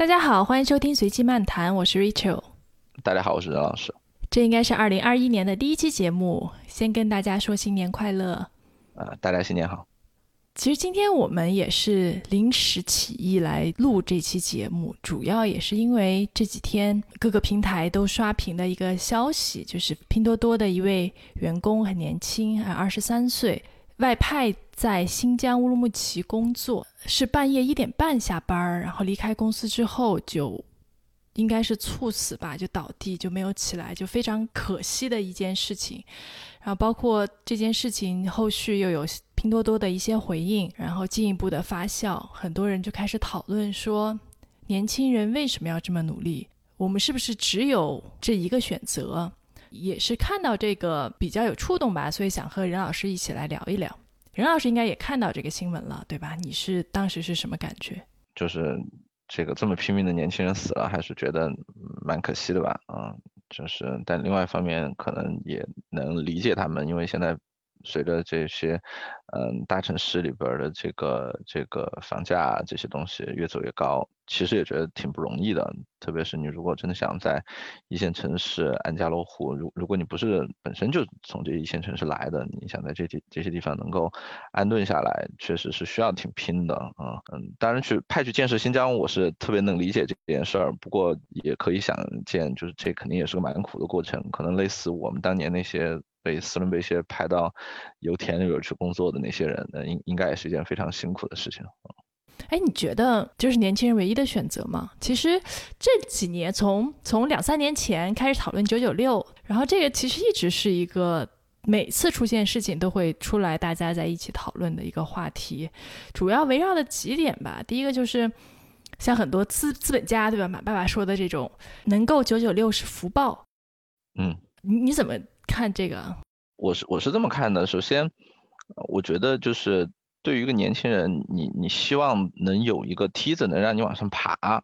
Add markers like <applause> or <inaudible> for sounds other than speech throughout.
大家好，欢迎收听随机漫谈，我是 Rachel。大家好，我是任老师。这应该是二零二一年的第一期节目，先跟大家说新年快乐。呃，大家新年好。其实今天我们也是临时起意来录这期节目，主要也是因为这几天各个平台都刷屏的一个消息，就是拼多多的一位员工很年轻，还二十三岁，外派在新疆乌鲁木齐工作，是半夜一点半下班儿，然后离开公司之后就应该是猝死吧，就倒地就没有起来，就非常可惜的一件事情。然后包括这件事情后续又有。拼多多的一些回应，然后进一步的发酵，很多人就开始讨论说，年轻人为什么要这么努力？我们是不是只有这一个选择？也是看到这个比较有触动吧，所以想和任老师一起来聊一聊。任老师应该也看到这个新闻了，对吧？你是当时是什么感觉？就是这个这么拼命的年轻人死了，还是觉得蛮可惜的吧？嗯，就是，但另外一方面可能也能理解他们，因为现在。随着这些，嗯，大城市里边的这个这个房价这些东西越走越高，其实也觉得挺不容易的。特别是你如果真的想在一线城市安家落户，如如果你不是本身就从这一线城市来的，你想在这些这些地方能够安顿下来，确实是需要挺拼的啊。嗯，当然去派去建设新疆，我是特别能理解这件事儿。不过也可以想见，就是这肯定也是个蛮苦的过程，可能类似我们当年那些。被斯伦贝谢派到油田里边去工作的那些人，那应应该也是一件非常辛苦的事情。哎，你觉得就是年轻人唯一的选择吗？其实这几年，从从两三年前开始讨论九九六，然后这个其实一直是一个每次出现事情都会出来，大家在一起讨论的一个话题。主要围绕的几点吧。第一个就是像很多资资本家，对吧？马爸爸说的这种，能够九九六是福报。嗯，你你怎么？看这个，我是我是这么看的。首先，我觉得就是对于一个年轻人，你你希望能有一个梯子能让你往上爬，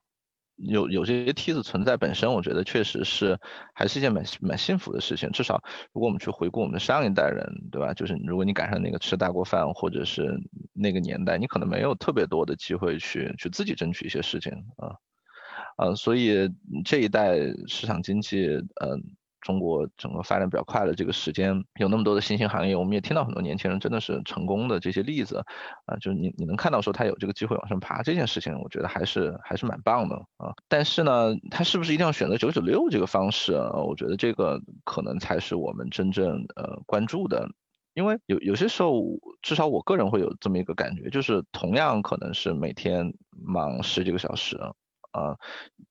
有有这些梯子存在本身，我觉得确实是还是一件蛮蛮幸福的事情。至少如果我们去回顾我们的上一代人，对吧？就是如果你赶上那个吃大锅饭，或者是那个年代，你可能没有特别多的机会去去自己争取一些事情啊，呃，所以这一代市场经济，嗯。中国整个发展比较快的这个时间，有那么多的新兴行业，我们也听到很多年轻人真的是成功的这些例子，啊，就是你你能看到说他有这个机会往上爬这件事情，我觉得还是还是蛮棒的啊。但是呢，他是不是一定要选择九九六这个方式？我觉得这个可能才是我们真正呃关注的，因为有有些时候，至少我个人会有这么一个感觉，就是同样可能是每天忙十几个小时，啊，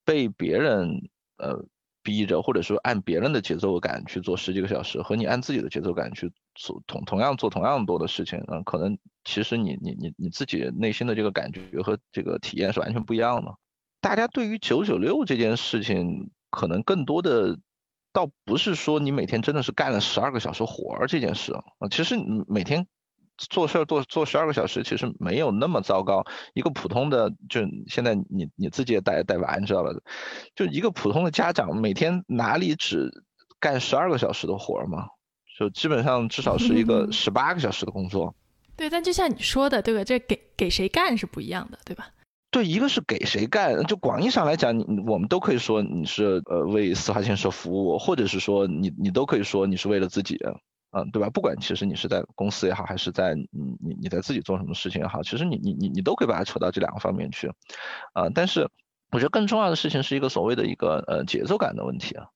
被别人呃。逼着，或者说按别人的节奏感去做十几个小时，和你按自己的节奏感去做同同样做同样多的事情，嗯，可能其实你你你你自己内心的这个感觉和这个体验是完全不一样的。大家对于九九六这件事情，可能更多的倒不是说你每天真的是干了十二个小时活儿这件事啊，其实你每天。做事儿做做十二个小时，其实没有那么糟糕。一个普通的，就现在你你自己也带带娃，你知道吧？就一个普通的家长，每天哪里只干十二个小时的活儿嘛？就基本上至少是一个 <laughs> 十八个小时的工作。对，但就像你说的，对吧？这给给谁干是不一样的，对吧？对，一个是给谁干，就广义上来讲，你我们都可以说你是呃为司法建设服务，或者是说你你都可以说你是为了自己。嗯，对吧？不管其实你是在公司也好，还是在你你你在自己做什么事情也好，其实你你你你都可以把它扯到这两个方面去，啊，但是我觉得更重要的事情是一个所谓的一个呃节奏感的问题啊，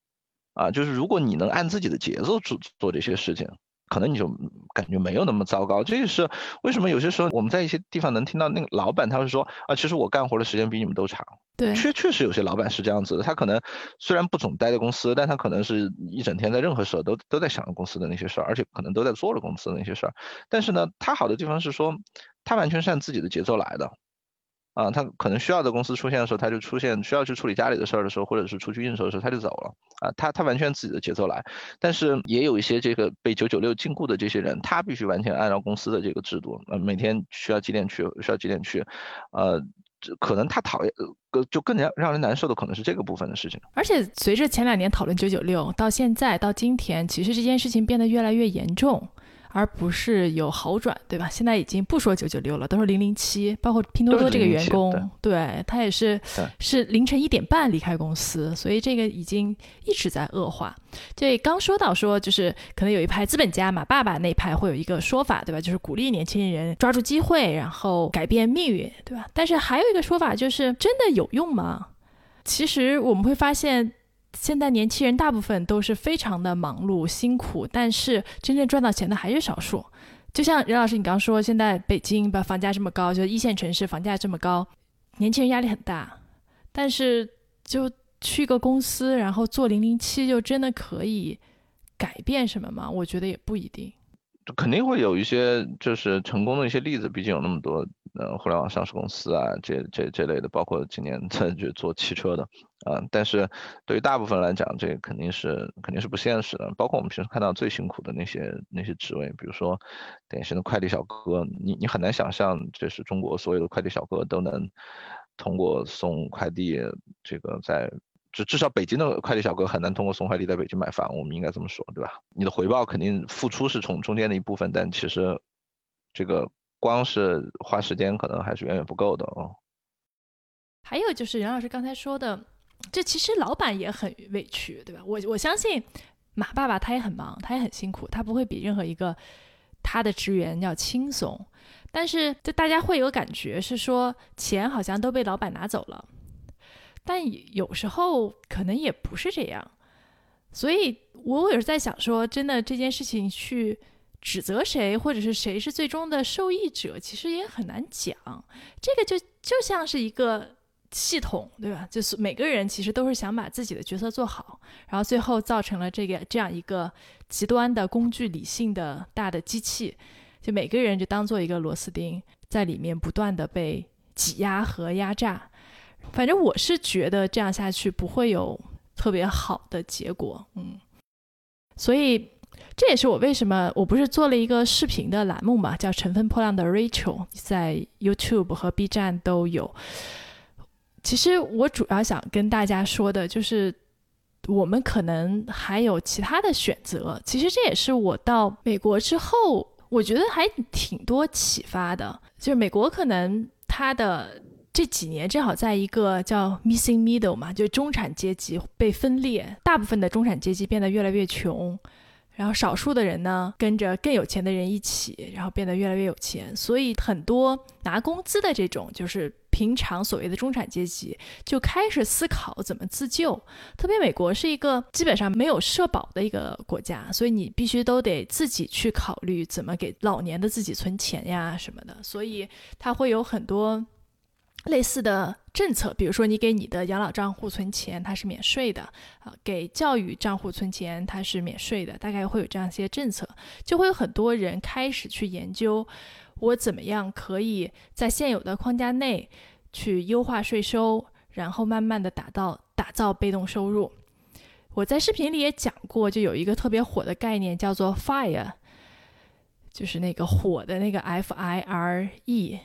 啊，就是如果你能按自己的节奏做做这些事情。可能你就感觉没有那么糟糕，这也是为什么有些时候我们在一些地方能听到那个老板他会说啊，其实我干活的时间比你们都长。对，确确实有些老板是这样子的，他可能虽然不总待在公司，但他可能是一整天在任何时候都都在想着公司的那些事儿，而且可能都在做着公司的那些事儿。但是呢，他好的地方是说，他完全是按自己的节奏来的。啊，他可能需要在公司出现的时候，他就出现；需要去处理家里的事儿的时候，或者是出去应酬的时候，他就走了。啊，他他完全自己的节奏来。但是也有一些这个被九九六禁锢的这些人，他必须完全按照公司的这个制度，呃，每天需要几点去，需要几点去，呃，可能他讨厌，呃，就更加让人难受的可能是这个部分的事情。而且随着前两年讨论九九六到现在到今天，其实这件事情变得越来越严重。而不是有好转，对吧？现在已经不说九九六了，都是零零七，包括拼多多这个员工，对他也是是凌晨一点半离开公司，所以这个已经一直在恶化。这刚说到说，就是可能有一派资本家嘛，爸爸那一派会有一个说法，对吧？就是鼓励年轻人抓住机会，然后改变命运，对吧？但是还有一个说法就是，真的有用吗？其实我们会发现。现在年轻人大部分都是非常的忙碌辛苦，但是真正赚到钱的还是少数。就像任老师你刚刚说，现在北京把房价这么高，就一线城市房价这么高，年轻人压力很大。但是就去个公司，然后做零零七，就真的可以改变什么吗？我觉得也不一定。肯定会有一些就是成功的一些例子，毕竟有那么多呃互联网上市公司啊，这这这类的，包括今年在就做汽车的。啊，但是对于大部分来讲，这肯定是肯定是不现实的。包括我们平时看到最辛苦的那些那些职位，比如说典型的快递小哥，你你很难想象，这是中国所有的快递小哥都能通过送快递，这个在至至少北京的快递小哥很难通过送快递在北京买房，我们应该这么说，对吧？你的回报肯定付出是从中间的一部分，但其实这个光是花时间可能还是远远不够的哦。还有就是任老师刚才说的。这其实老板也很委屈，对吧？我我相信马爸爸他也很忙，他也很辛苦，他不会比任何一个他的职员要轻松。但是，就大家会有感觉是说，钱好像都被老板拿走了。但有时候可能也不是这样。所以我也是在想说，真的这件事情去指责谁，或者是谁是最终的受益者，其实也很难讲。这个就就像是一个。系统对吧？就是每个人其实都是想把自己的角色做好，然后最后造成了这个这样一个极端的工具理性的大的机器，就每个人就当做一个螺丝钉，在里面不断的被挤压和压榨。反正我是觉得这样下去不会有特别好的结果，嗯。所以这也是我为什么我不是做了一个视频的栏目嘛，叫《乘风破浪的 Rachel》，在 YouTube 和 B 站都有。其实我主要想跟大家说的就是，我们可能还有其他的选择。其实这也是我到美国之后，我觉得还挺多启发的。就是美国可能它的这几年正好在一个叫 missing middle 嘛，就中产阶级被分裂，大部分的中产阶级变得越来越穷，然后少数的人呢跟着更有钱的人一起，然后变得越来越有钱。所以很多拿工资的这种就是。平常所谓的中产阶级就开始思考怎么自救，特别美国是一个基本上没有社保的一个国家，所以你必须都得自己去考虑怎么给老年的自己存钱呀什么的，所以它会有很多类似的政策，比如说你给你的养老账户存钱，它是免税的啊，给教育账户存钱它是免税的，大概会有这样一些政策，就会有很多人开始去研究。我怎么样可以在现有的框架内去优化税收，然后慢慢的打造打造被动收入？我在视频里也讲过，就有一个特别火的概念叫做 FIRE，就是那个火的那个 F I R E，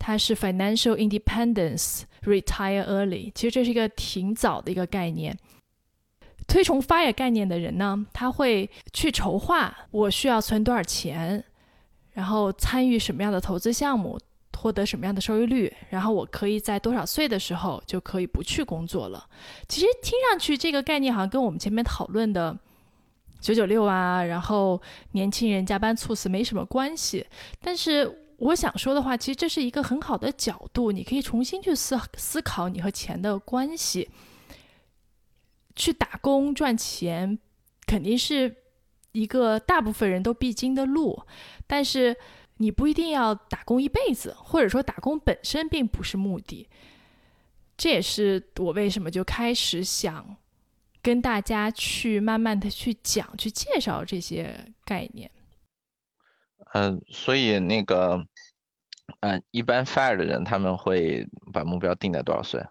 它是 Financial Independence Retire Early。其实这是一个挺早的一个概念。推崇 FIRE 概念的人呢，他会去筹划我需要存多少钱。然后参与什么样的投资项目，获得什么样的收益率，然后我可以在多少岁的时候就可以不去工作了。其实听上去这个概念好像跟我们前面讨论的九九六啊，然后年轻人加班猝死没什么关系。但是我想说的话，其实这是一个很好的角度，你可以重新去思思考你和钱的关系。去打工赚钱，肯定是。一个大部分人都必经的路，但是你不一定要打工一辈子，或者说打工本身并不是目的。这也是我为什么就开始想跟大家去慢慢的去讲、去介绍这些概念。嗯，所以那个，嗯，一般 fire 的人他们会把目标定在多少岁？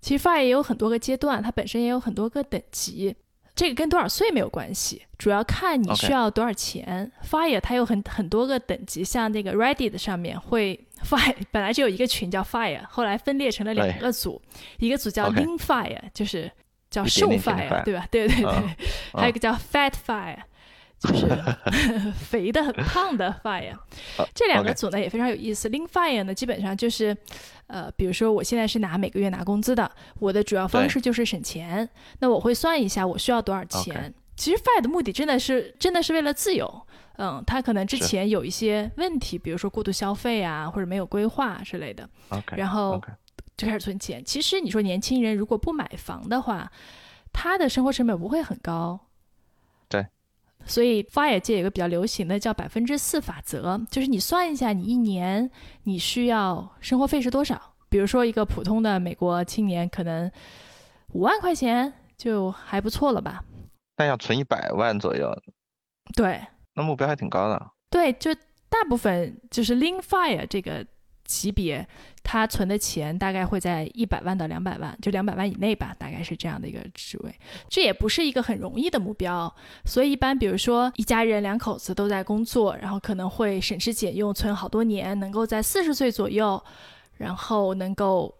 其实 fire 也有很多个阶段，它本身也有很多个等级。这个跟多少岁没有关系，主要看你需要多少钱。Fire 它有很很多个等级，像那个 Reddit 上面会 <laughs> Fire 本来就有一个群叫 Fire，后来分裂成了两个组，一个组叫 Lean Fire，就是叫瘦 Fire，对吧？对对对，还有一个叫 Fat Fire，就是 <laughs> 肥的很胖的 fire。<laughs> 这两个组呢也非常有意思。Lean fire 呢基本上就是，呃，比如说我现在是拿每个月拿工资的，我的主要方式就是省钱。那我会算一下我需要多少钱。其实 fire 的目的真的是真的是为了自由。嗯，他可能之前有一些问题，比如说过度消费啊，或者没有规划之类的。然后就开始存钱。其实你说年轻人如果不买房的话，他的生活成本不会很高。对。所以 fire 界有个比较流行的叫百分之四法则，就是你算一下你一年你需要生活费是多少。比如说一个普通的美国青年可能五万块钱就还不错了吧？但要存一百万左右。对。那目标还挺高的。对，就大部分就是 Lean Fire 这个级别，他存的钱大概会在一百万到两百万，就两百万以内吧，大概是这样的一个职位。这也不是一个很容易的目标，所以一般比如说一家人两口子都在工作，然后可能会省吃俭用存好多年，能够在四十岁左右，然后能够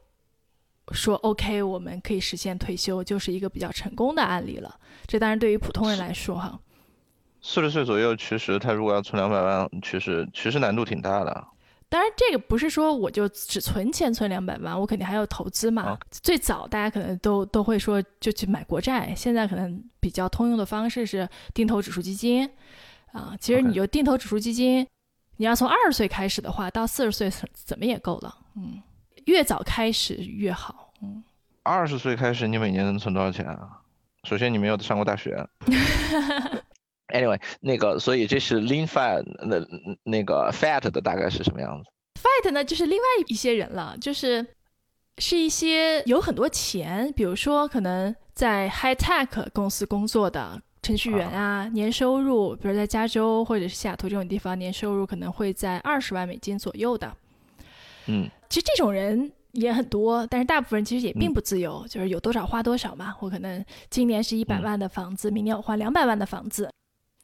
说 OK，我们可以实现退休，就是一个比较成功的案例了。这当然对于普通人来说哈。四十岁左右，其实他如果要存两百万，其实其实难度挺大的。当然，这个不是说我就只存钱存两百万，我肯定还要投资嘛。最早大家可能都都会说就去买国债，现在可能比较通用的方式是定投指数基金啊。其实你就定投指数基金，你要从二十岁开始的话，到四十岁怎么也够了。嗯，越早开始越好。嗯，二十岁开始，你每年能存多少钱啊？首先你没有上过大学。<laughs> Anyway，那个，所以这是 Lean Fat 那那个 Fat 的大概是什么样子？Fat 呢，就是另外一些人了，就是是一些有很多钱，比如说可能在 High Tech 公司工作的程序员啊，年收入，比如在加州或者是西雅图这种地方，年收入可能会在二十万美金左右的。嗯，其实这种人也很多，但是大部分人其实也并不自由，就是有多少花多少嘛。我可能今年是一百万的房子，明年我换两百万的房子。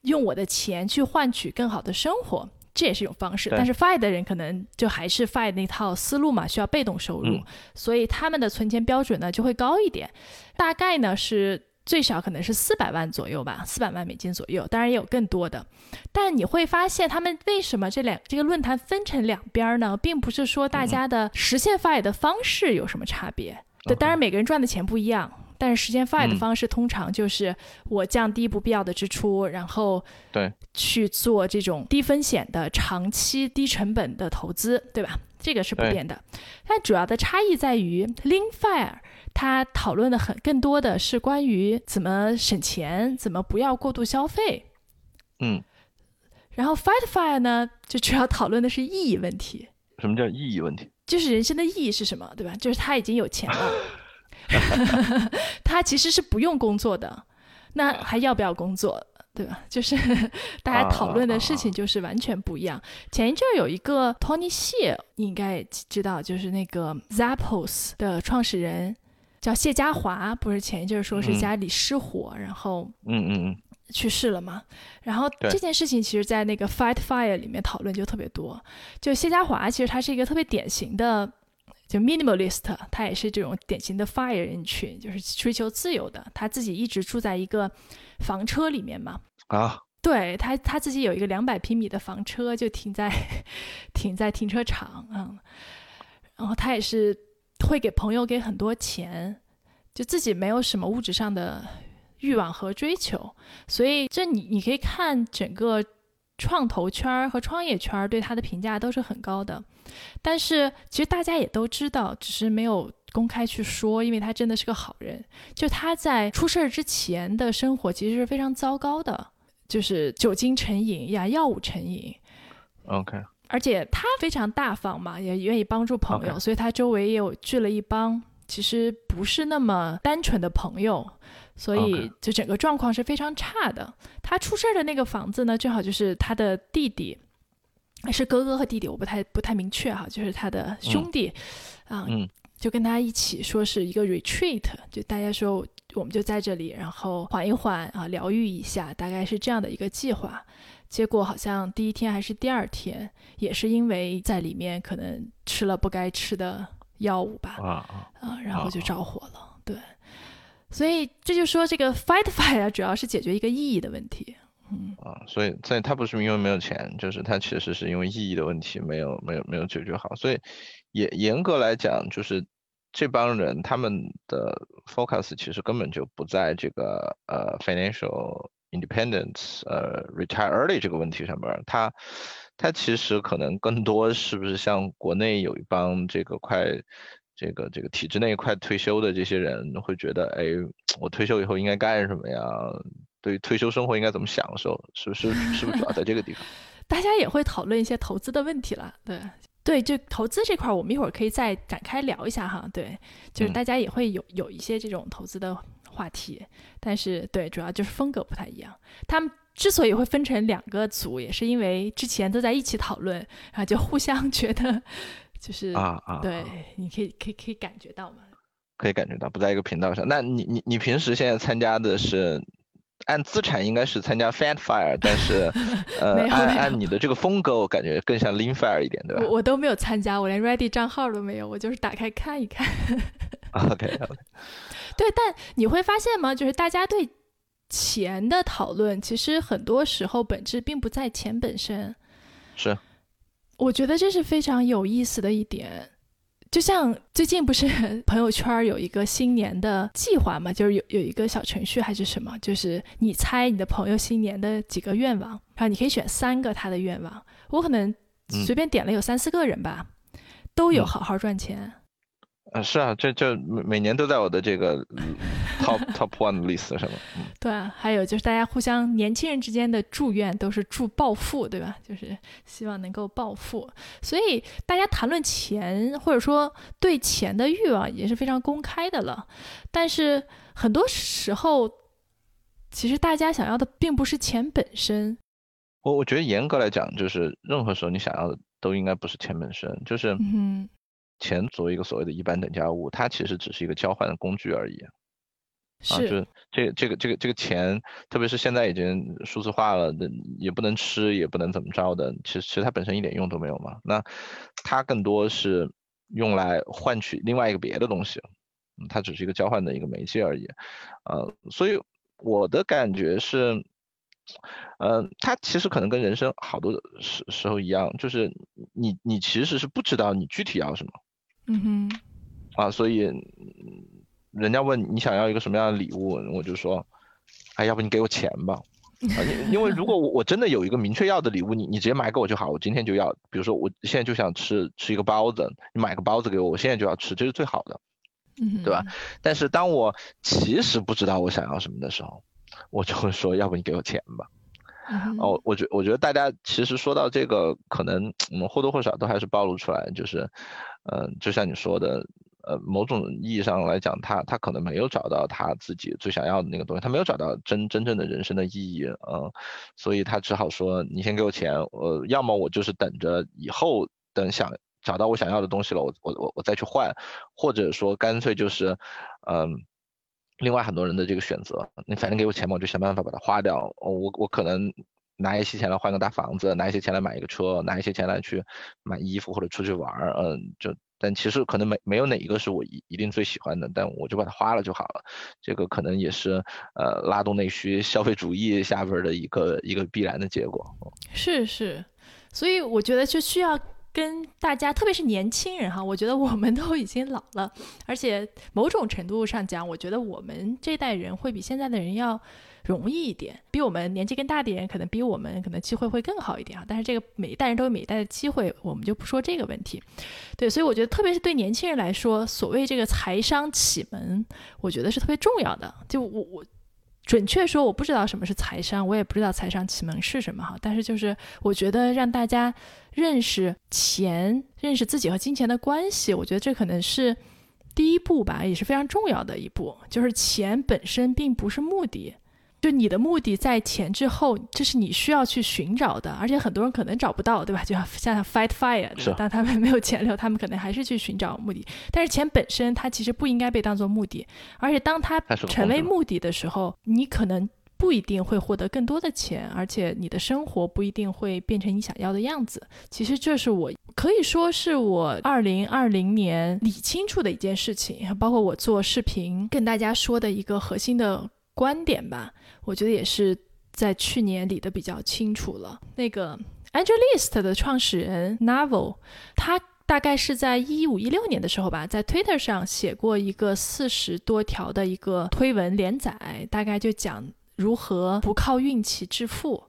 用我的钱去换取更好的生活，这也是一种方式。但是 FI 的人可能就还是 FI 那套思路嘛，需要被动收入，所以他们的存钱标准呢就会高一点，大概呢是最少可能是四百万左右吧，四百万美金左右，当然也有更多的。但你会发现，他们为什么这两这个论坛分成两边呢？并不是说大家的实现 FI 的方式有什么差别，对当然每个人赚的钱不一样。但是时间 FI 的方式通常就是我降低不必要的支出，然后对去做这种低风险的长期低成本的投资，对吧？这个是不变的。但主要的差异在于 Lean Fire 它讨论的很更多的是关于怎么省钱，怎么不要过度消费。嗯。然后 Fight Fire 呢，就主要讨论的是意义问题。什么叫意义问题？就是人生的意义是什么，对吧？就是他已经有钱了。<laughs> <laughs> 他其实是不用工作的，那还要不要工作，对吧？就是 <laughs> 大家讨论的事情就是完全不一样。前一阵有一个 Tony 谢，你应该知道，就是那个 Zappos 的创始人叫谢家华，不是前一阵说是家里失火，然后嗯嗯嗯去世了嘛？然后这件事情其实，在那个 Fight Fire 里面讨论就特别多。就谢家华，其实他是一个特别典型的。就 minimalist，他也是这种典型的 fire 人群，就是追求自由的。他自己一直住在一个房车里面嘛。啊，对他他自己有一个两百平米的房车，就停在 <laughs> 停在停车场嗯，然后他也是会给朋友给很多钱，就自己没有什么物质上的欲望和追求。所以这你你可以看整个创投圈儿和创业圈儿对他的评价都是很高的。但是其实大家也都知道，只是没有公开去说，因为他真的是个好人。就他在出事儿之前的生活其实是非常糟糕的，就是酒精成瘾呀，药物成瘾。OK。而且他非常大方嘛，也愿意帮助朋友，所以他周围也有聚了一帮其实不是那么单纯的朋友，所以就整个状况是非常差的。他出事儿的那个房子呢，正好就是他的弟弟。是哥哥和弟弟，我不太不太明确哈，就是他的兄弟，啊，就跟他一起说是一个 retreat，就大家说我们就在这里，然后缓一缓啊，疗愈一下，大概是这样的一个计划。结果好像第一天还是第二天，也是因为在里面可能吃了不该吃的药物吧，啊，然后就着火了。所以这就说这个 fight fire 主要是解决一个意义的问题。嗯。啊，所以在他不是因为没有钱，就是他其实是因为意义的问题没有没有没有解决好，所以严严格来讲，就是这帮人他们的 focus 其实根本就不在这个呃 financial independence 呃 retire early 这个问题上边，他他其实可能更多是不是像国内有一帮这个快这个这个体制内快退休的这些人会觉得，哎，我退休以后应该干什么呀？对退休生活应该怎么享受？是不是是不是主要在这个地方？<laughs> 大家也会讨论一些投资的问题了。对对，就投资这块，我们一会儿可以再展开聊一下哈。对，就是大家也会有有一些这种投资的话题，但是对，主要就是风格不太一样。他们之所以会分成两个组，也是因为之前都在一起讨论，然后就互相觉得就是啊啊，对，你可以可以可以感觉到吗？可以感觉到不在一个频道上。那你你你平时现在参加的是？按资产应该是参加 FanFire，但是，<laughs> 呃，按按你的这个风格，我感觉更像 Lean Fire 一点，对吧？我我都没有参加，我连 Ready 账号都没有，我就是打开看一看。<laughs> OK OK。<laughs> 对，但你会发现吗？就是大家对钱的讨论，其实很多时候本质并不在钱本身。是。我觉得这是非常有意思的一点。就像最近不是 <laughs> 朋友圈有一个新年的计划嘛，就是有有一个小程序还是什么，就是你猜你的朋友新年的几个愿望，然后你可以选三个他的愿望。我可能随便点了有三四个人吧，都有好好赚钱。啊，是啊，这这每每年都在我的这个 top <laughs> top one list 上面。对啊，还有就是大家互相年轻人之间的祝愿都是祝暴富，对吧？就是希望能够暴富，所以大家谈论钱或者说对钱的欲望也是非常公开的了。但是很多时候，其实大家想要的并不是钱本身。我我觉得严格来讲，就是任何时候你想要的都应该不是钱本身，就是嗯。钱作为一个所谓的一般等价物，它其实只是一个交换的工具而已。啊，就是这这个这个这个钱，特别是现在已经数字化了，也不能吃，也不能怎么着的。其实其实它本身一点用都没有嘛。那它更多是用来换取另外一个别的东西，它只是一个交换的一个媒介而已。呃，所以我的感觉是。呃，它其实可能跟人生好多时时候一样，就是你你其实是不知道你具体要什么，嗯哼，啊，所以人家问你想要一个什么样的礼物，我就说，哎，要不你给我钱吧，啊，因因为如果我 <laughs> 我真的有一个明确要的礼物，你你直接买给我就好，我今天就要，比如说我现在就想吃吃一个包子，你买个包子给我，我现在就要吃，这是最好的，嗯，对吧？但是当我其实不知道我想要什么的时候。我就会说，要不你给我钱吧。哦，我觉我觉得大家其实说到这个，可能我们或多或少都还是暴露出来，就是，嗯，就像你说的，呃，某种意义上来讲，他他可能没有找到他自己最想要的那个东西，他没有找到真真正的人生的意义，嗯，所以他只好说，你先给我钱，呃，要么我就是等着以后等想找到我想要的东西了，我我我我再去换，或者说干脆就是，嗯。另外很多人的这个选择，你反正给我钱嘛，我就想办法把它花掉。我我可能拿一些钱来换个大房子，拿一些钱来买一个车，拿一些钱来去买衣服或者出去玩儿。嗯，就但其实可能没没有哪一个是我一一定最喜欢的，但我就把它花了就好了。这个可能也是呃拉动内需、消费主义下边的一个一个必然的结果。是是，所以我觉得就需要。跟大家，特别是年轻人哈，我觉得我们都已经老了，而且某种程度上讲，我觉得我们这代人会比现在的人要容易一点，比我们年纪更大的人可能比我们可能机会会更好一点啊。但是这个每一代人都有每一代的机会，我们就不说这个问题。对，所以我觉得特别是对年轻人来说，所谓这个财商启蒙，我觉得是特别重要的。就我我。准确说，我不知道什么是财商，我也不知道财商启蒙是什么哈。但是就是我觉得让大家认识钱，认识自己和金钱的关系，我觉得这可能是第一步吧，也是非常重要的一步。就是钱本身并不是目的。就你的目的在钱之后，这是你需要去寻找的，而且很多人可能找不到，对吧？就像 fight fire，当他们没有钱了，他们可能还是去寻找目的。但是钱本身它其实不应该被当做目的，而且当它成为目的的时候，你可能不一定会获得更多的钱，而且你的生活不一定会变成你想要的样子。其实这是我可以说是我二零二零年理清楚的一件事情，包括我做视频跟大家说的一个核心的观点吧。我觉得也是在去年理的比较清楚了。那个 AngelList 的创始人 Novel，他大概是在一五一六年的时候吧，在 Twitter 上写过一个四十多条的一个推文连载，大概就讲如何不靠运气致富。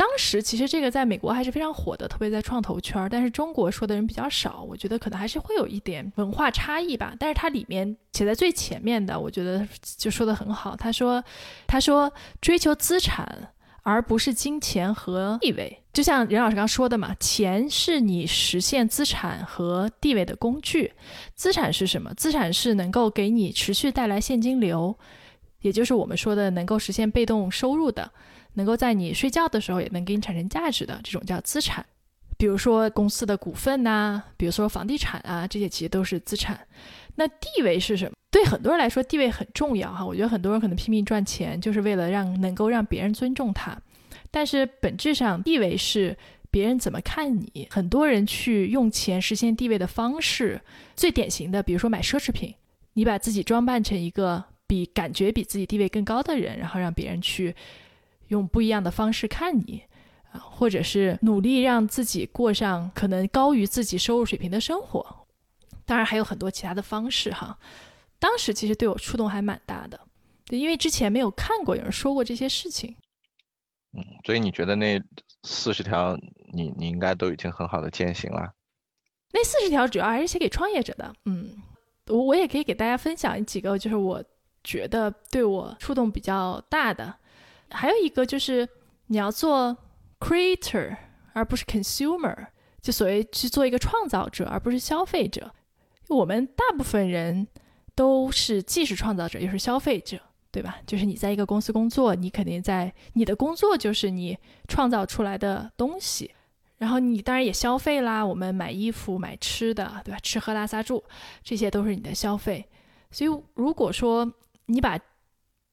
当时其实这个在美国还是非常火的，特别在创投圈儿，但是中国说的人比较少。我觉得可能还是会有一点文化差异吧。但是它里面写在最前面的，我觉得就说的很好。他说：“他说追求资产而不是金钱和地位，就像任老师刚说的嘛，钱是你实现资产和地位的工具。资产是什么？资产是能够给你持续带来现金流，也就是我们说的能够实现被动收入的。”能够在你睡觉的时候也能给你产生价值的这种叫资产，比如说公司的股份呐，比如说房地产啊，这些其实都是资产。那地位是什么？对很多人来说，地位很重要哈。我觉得很多人可能拼命赚钱，就是为了让能够让别人尊重他。但是本质上，地位是别人怎么看你。很多人去用钱实现地位的方式，最典型的，比如说买奢侈品，你把自己装扮成一个比感觉比自己地位更高的人，然后让别人去。用不一样的方式看你，啊，或者是努力让自己过上可能高于自己收入水平的生活，当然还有很多其他的方式哈。当时其实对我触动还蛮大的，因为之前没有看过有人说过这些事情。嗯，所以你觉得那四十条你你应该都已经很好的践行了？那四十条主要还是写给创业者的。嗯，我我也可以给大家分享几个，就是我觉得对我触动比较大的。还有一个就是你要做 creator 而不是 consumer，就所谓去做一个创造者而不是消费者。我们大部分人都是既是创造者又是消费者，对吧？就是你在一个公司工作，你肯定在你的工作就是你创造出来的东西，然后你当然也消费啦。我们买衣服、买吃的，对吧？吃喝拉撒住，这些都是你的消费。所以如果说你把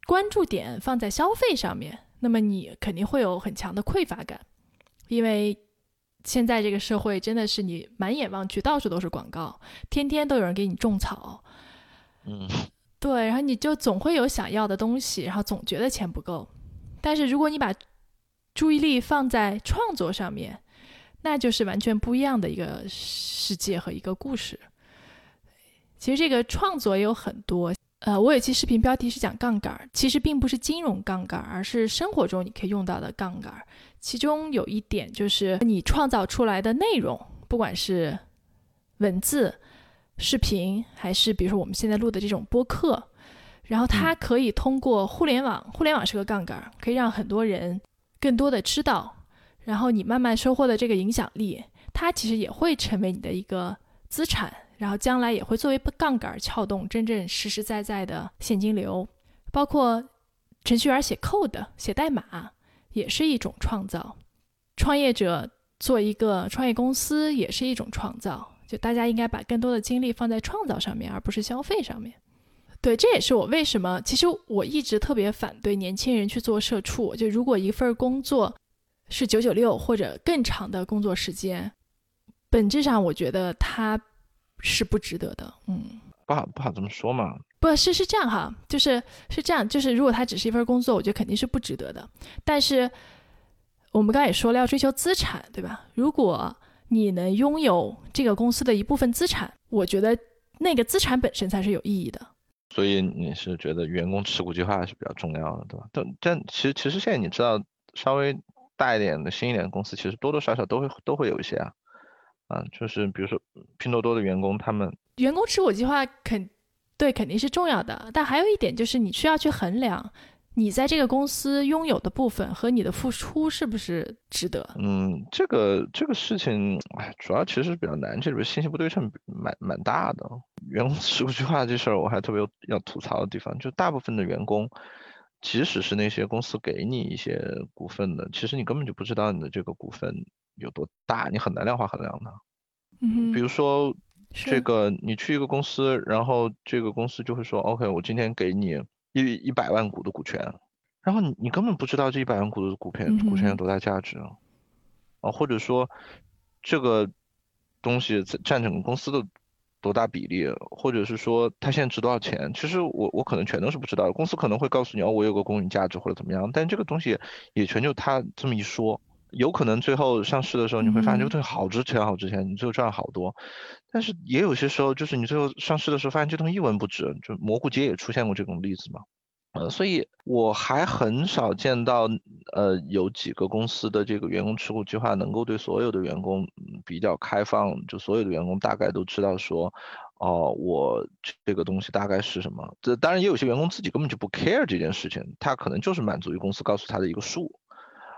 关注点放在消费上面，那么你肯定会有很强的匮乏感，因为现在这个社会真的是你满眼望去到处都是广告，天天都有人给你种草，嗯，对，然后你就总会有想要的东西，然后总觉得钱不够。但是如果你把注意力放在创作上面，那就是完全不一样的一个世界和一个故事。其实这个创作也有很多。呃，我有期视频标题是讲杠杆，其实并不是金融杠杆，而是生活中你可以用到的杠杆。其中有一点就是你创造出来的内容，不管是文字、视频，还是比如说我们现在录的这种播客，然后它可以通过互联网，互联网是个杠杆，可以让很多人更多的知道，然后你慢慢收获的这个影响力，它其实也会成为你的一个资产。然后将来也会作为杠杆撬动真正实实在在的现金流，包括程序员写 code 写代码也是一种创造，创业者做一个创业公司也是一种创造。就大家应该把更多的精力放在创造上面，而不是消费上面。对，这也是我为什么其实我一直特别反对年轻人去做社畜。就如果一份工作是九九六或者更长的工作时间，本质上我觉得它。是不值得的，嗯，不好不好这么说嘛，不是是这样哈，就是是这样，就是如果它只是一份工作，我觉得肯定是不值得的。但是我们刚才也说了，要追求资产，对吧？如果你能拥有这个公司的一部分资产，我觉得那个资产本身才是有意义的。所以你是觉得员工持股计划是比较重要的，对吧？但但其实其实现在你知道，稍微大一点的新一点的公司，其实多多少少都会都会有一些啊。啊，就是比如说拼多多的员工，他们员工持股计划肯对肯定是重要的，但还有一点就是你需要去衡量你在这个公司拥有的部分和你的付出是不是值得。嗯，这个这个事情，哎，主要其实是比较难，这里边信息不对称蛮蛮大的。员工持股计划这事儿，我还特别要吐槽的地方，就大部分的员工，即使是那些公司给你一些股份的，其实你根本就不知道你的这个股份。有多大？你很难量化衡量的。嗯，比如说这个，你去一个公司，然后这个公司就会说，OK，我今天给你一一百万股的股权，然后你你根本不知道这一百万股的股权股权有多大价值啊，啊，或者说这个东西占整个公司的多大比例，或者是说它现在值多少钱，其实我我可能全都是不知道的。公司可能会告诉你哦，我有个公允价值或者怎么样，但这个东西也全就他这么一说，有可能最后上市的时候你会发现这个东西好值钱好值钱，你最后赚了好多。但是也有些时候就是你最后上市的时候发现这东西一文不值，就蘑菇街也出现过这种例子嘛。呃，所以我还很少见到，呃，有几个公司的这个员工持股计划能够对所有的员工比较开放，就所有的员工大概都知道说，哦，我这个东西大概是什么。这当然也有些员工自己根本就不 care 这件事情，他可能就是满足于公司告诉他的一个数，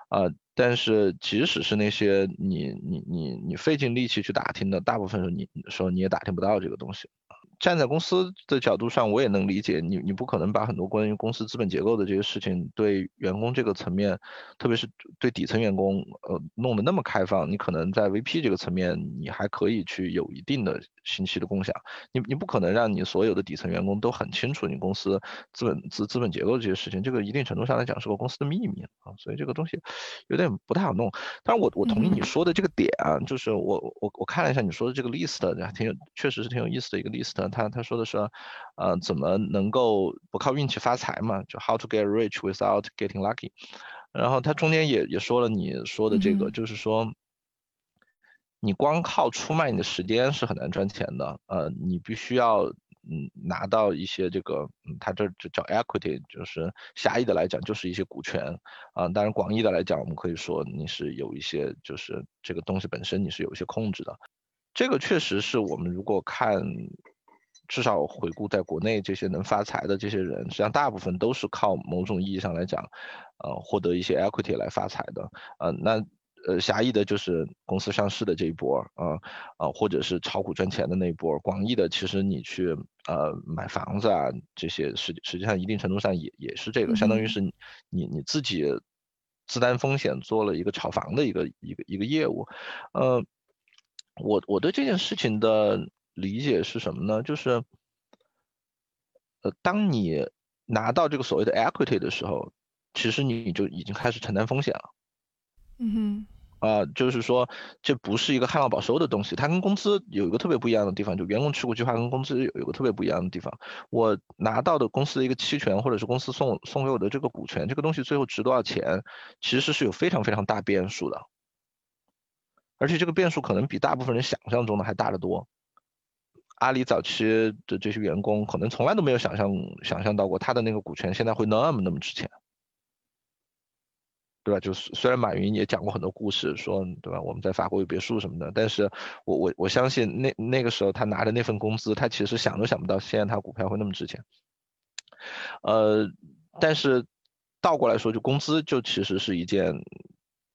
啊，但是即使是那些你你你你费尽力气去打听的，大部分时候你说你也打听不到这个东西。站在公司的角度上，我也能理解你，你不可能把很多关于公司资本结构的这些事情对员工这个层面，特别是对底层员工，呃，弄得那么开放。你可能在 VP 这个层面，你还可以去有一定的信息的共享。你你不可能让你所有的底层员工都很清楚你公司资本资资本结构这些事情，这个一定程度上来讲是个公司的秘密啊。所以这个东西有点不太好弄。但是我我同意你说的这个点啊，就是我我我看了一下你说的这个 list，挺有，确实是挺有意思的一个 list。他他说的是，呃，怎么能够不靠运气发财嘛？就 How to get rich without getting lucky。然后他中间也也说了你说的这个，就是说，你光靠出卖你的时间是很难赚钱的。呃，你必须要嗯拿到一些这个，嗯，他这就叫 equity，就是狭义的来讲就是一些股权啊。当然广义的来讲，我们可以说你是有一些就是这个东西本身你是有一些控制的。这个确实是我们如果看。至少回顾在国内这些能发财的这些人，实际上大部分都是靠某种意义上来讲，呃，获得一些 equity 来发财的。呃，那呃狭义的就是公司上市的这一波，啊啊，或者是炒股赚钱的那一波。广义的其实你去呃买房子啊这些，实实际上一定程度上也也是这个，相当于是你你自己自担风险做了一个炒房的一个一个一个业务。呃，我我对这件事情的。理解是什么呢？就是，呃，当你拿到这个所谓的 equity 的时候，其实你就已经开始承担风险了。嗯哼。啊，就是说，这不是一个旱涝保收的东西，它跟工资有一个特别不一样的地方，就员工持股计划跟工资有一个特别不一样的地方。我拿到的公司的一个期权，或者是公司送送给我的这个股权，这个东西最后值多少钱，其实是有非常非常大变数的，而且这个变数可能比大部分人想象中的还大得多。阿里早期的这些员工可能从来都没有想象想象到过他的那个股权现在会那么那么值钱，对吧？就是虽然马云也讲过很多故事，说对吧？我们在法国有别墅什么的，但是我我我相信那那个时候他拿着那份工资，他其实想都想不到现在他股票会那么值钱。呃，但是倒过来说，就工资就其实是一件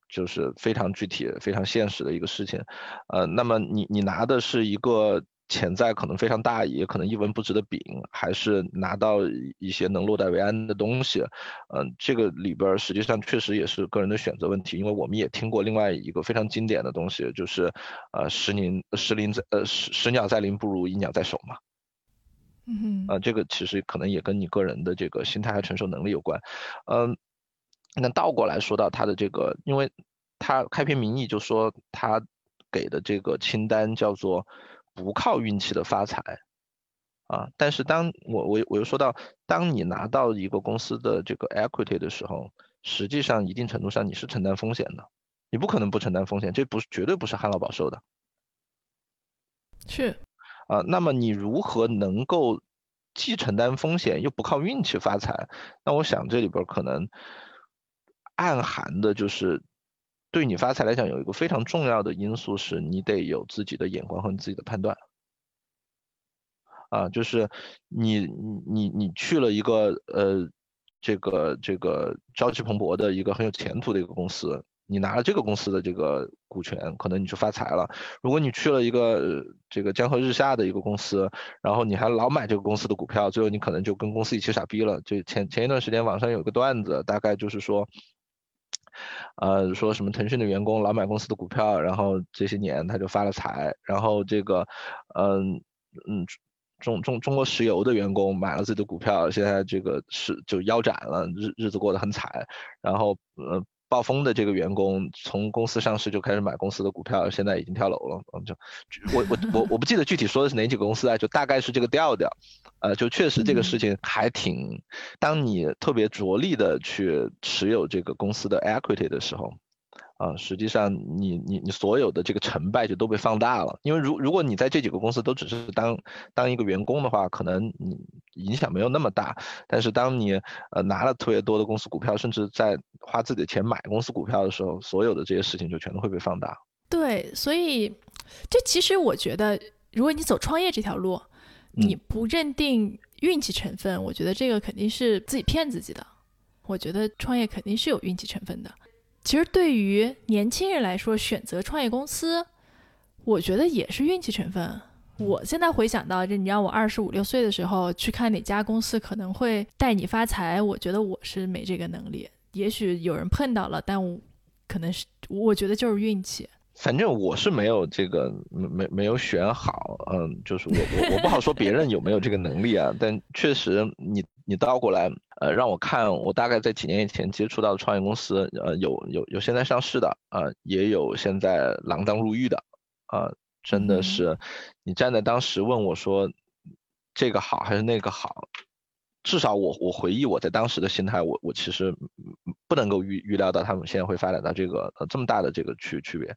就是非常具体、非常现实的一个事情。呃，那么你你拿的是一个。潜在可能非常大，也可能一文不值的饼，还是拿到一些能落袋为安的东西，嗯，这个里边实际上确实也是个人的选择问题，因为我们也听过另外一个非常经典的东西，就是，呃，十年十林在呃十十鸟在林不如一鸟在手嘛，嗯，啊，这个其实可能也跟你个人的这个心态和承受能力有关，嗯，那倒过来说到他的这个，因为他开篇名义就说他给的这个清单叫做。不靠运气的发财，啊！但是当我我我又说到，当你拿到一个公司的这个 equity 的时候，实际上一定程度上你是承担风险的，你不可能不承担风险，这不是绝对不是旱涝保收的。是，啊，那么你如何能够既承担风险又不靠运气发财？那我想这里边可能暗含的就是。对你发财来讲，有一个非常重要的因素是你得有自己的眼光和你自己的判断。啊，就是你你你你去了一个呃这个这个朝气蓬勃的一个很有前途的一个公司，你拿了这个公司的这个股权，可能你就发财了。如果你去了一个这个江河日下的一个公司，然后你还老买这个公司的股票，最后你可能就跟公司一起傻逼了。就前前一段时间网上有个段子，大概就是说。呃，说什么腾讯的员工老买公司的股票，然后这些年他就发了财，然后这个，嗯嗯，中中中国石油的员工买了自己的股票，现在这个是就腰斩了，日日子过得很惨，然后呃暴风的这个员工从公司上市就开始买公司的股票，现在已经跳楼了。嗯，就我我我我不记得具体说的是哪几个公司啊，就大概是这个调调。呃，就确实这个事情还挺，当你特别着力的去持有这个公司的 equity 的时候。啊，实际上你你你所有的这个成败就都被放大了，因为如如果你在这几个公司都只是当当一个员工的话，可能你影响没有那么大。但是当你呃拿了特别多的公司股票，甚至在花自己的钱买公司股票的时候，所有的这些事情就全都会被放大。对，所以这其实我觉得，如果你走创业这条路，你不认定运气成分，我觉得这个肯定是自己骗自己的。我觉得创业肯定是有运气成分的。其实对于年轻人来说，选择创业公司，我觉得也是运气成分。我现在回想到，这你让我二十五六岁的时候去看哪家公司可能会带你发财，我觉得我是没这个能力。也许有人碰到了，但我可能是我觉得就是运气。反正我是没有这个没没没有选好，嗯，就是我我我不好说别人有没有这个能力啊，<laughs> 但确实你你倒过来，呃，让我看我大概在几年以前接触到的创业公司，呃，有有有现在上市的，呃，也有现在锒铛入狱的，呃，真的是，你站在当时问我说，这个好还是那个好？至少我我回忆我在当时的心态，我我其实不能够预预料到他们现在会发展到这个呃这么大的这个区区别，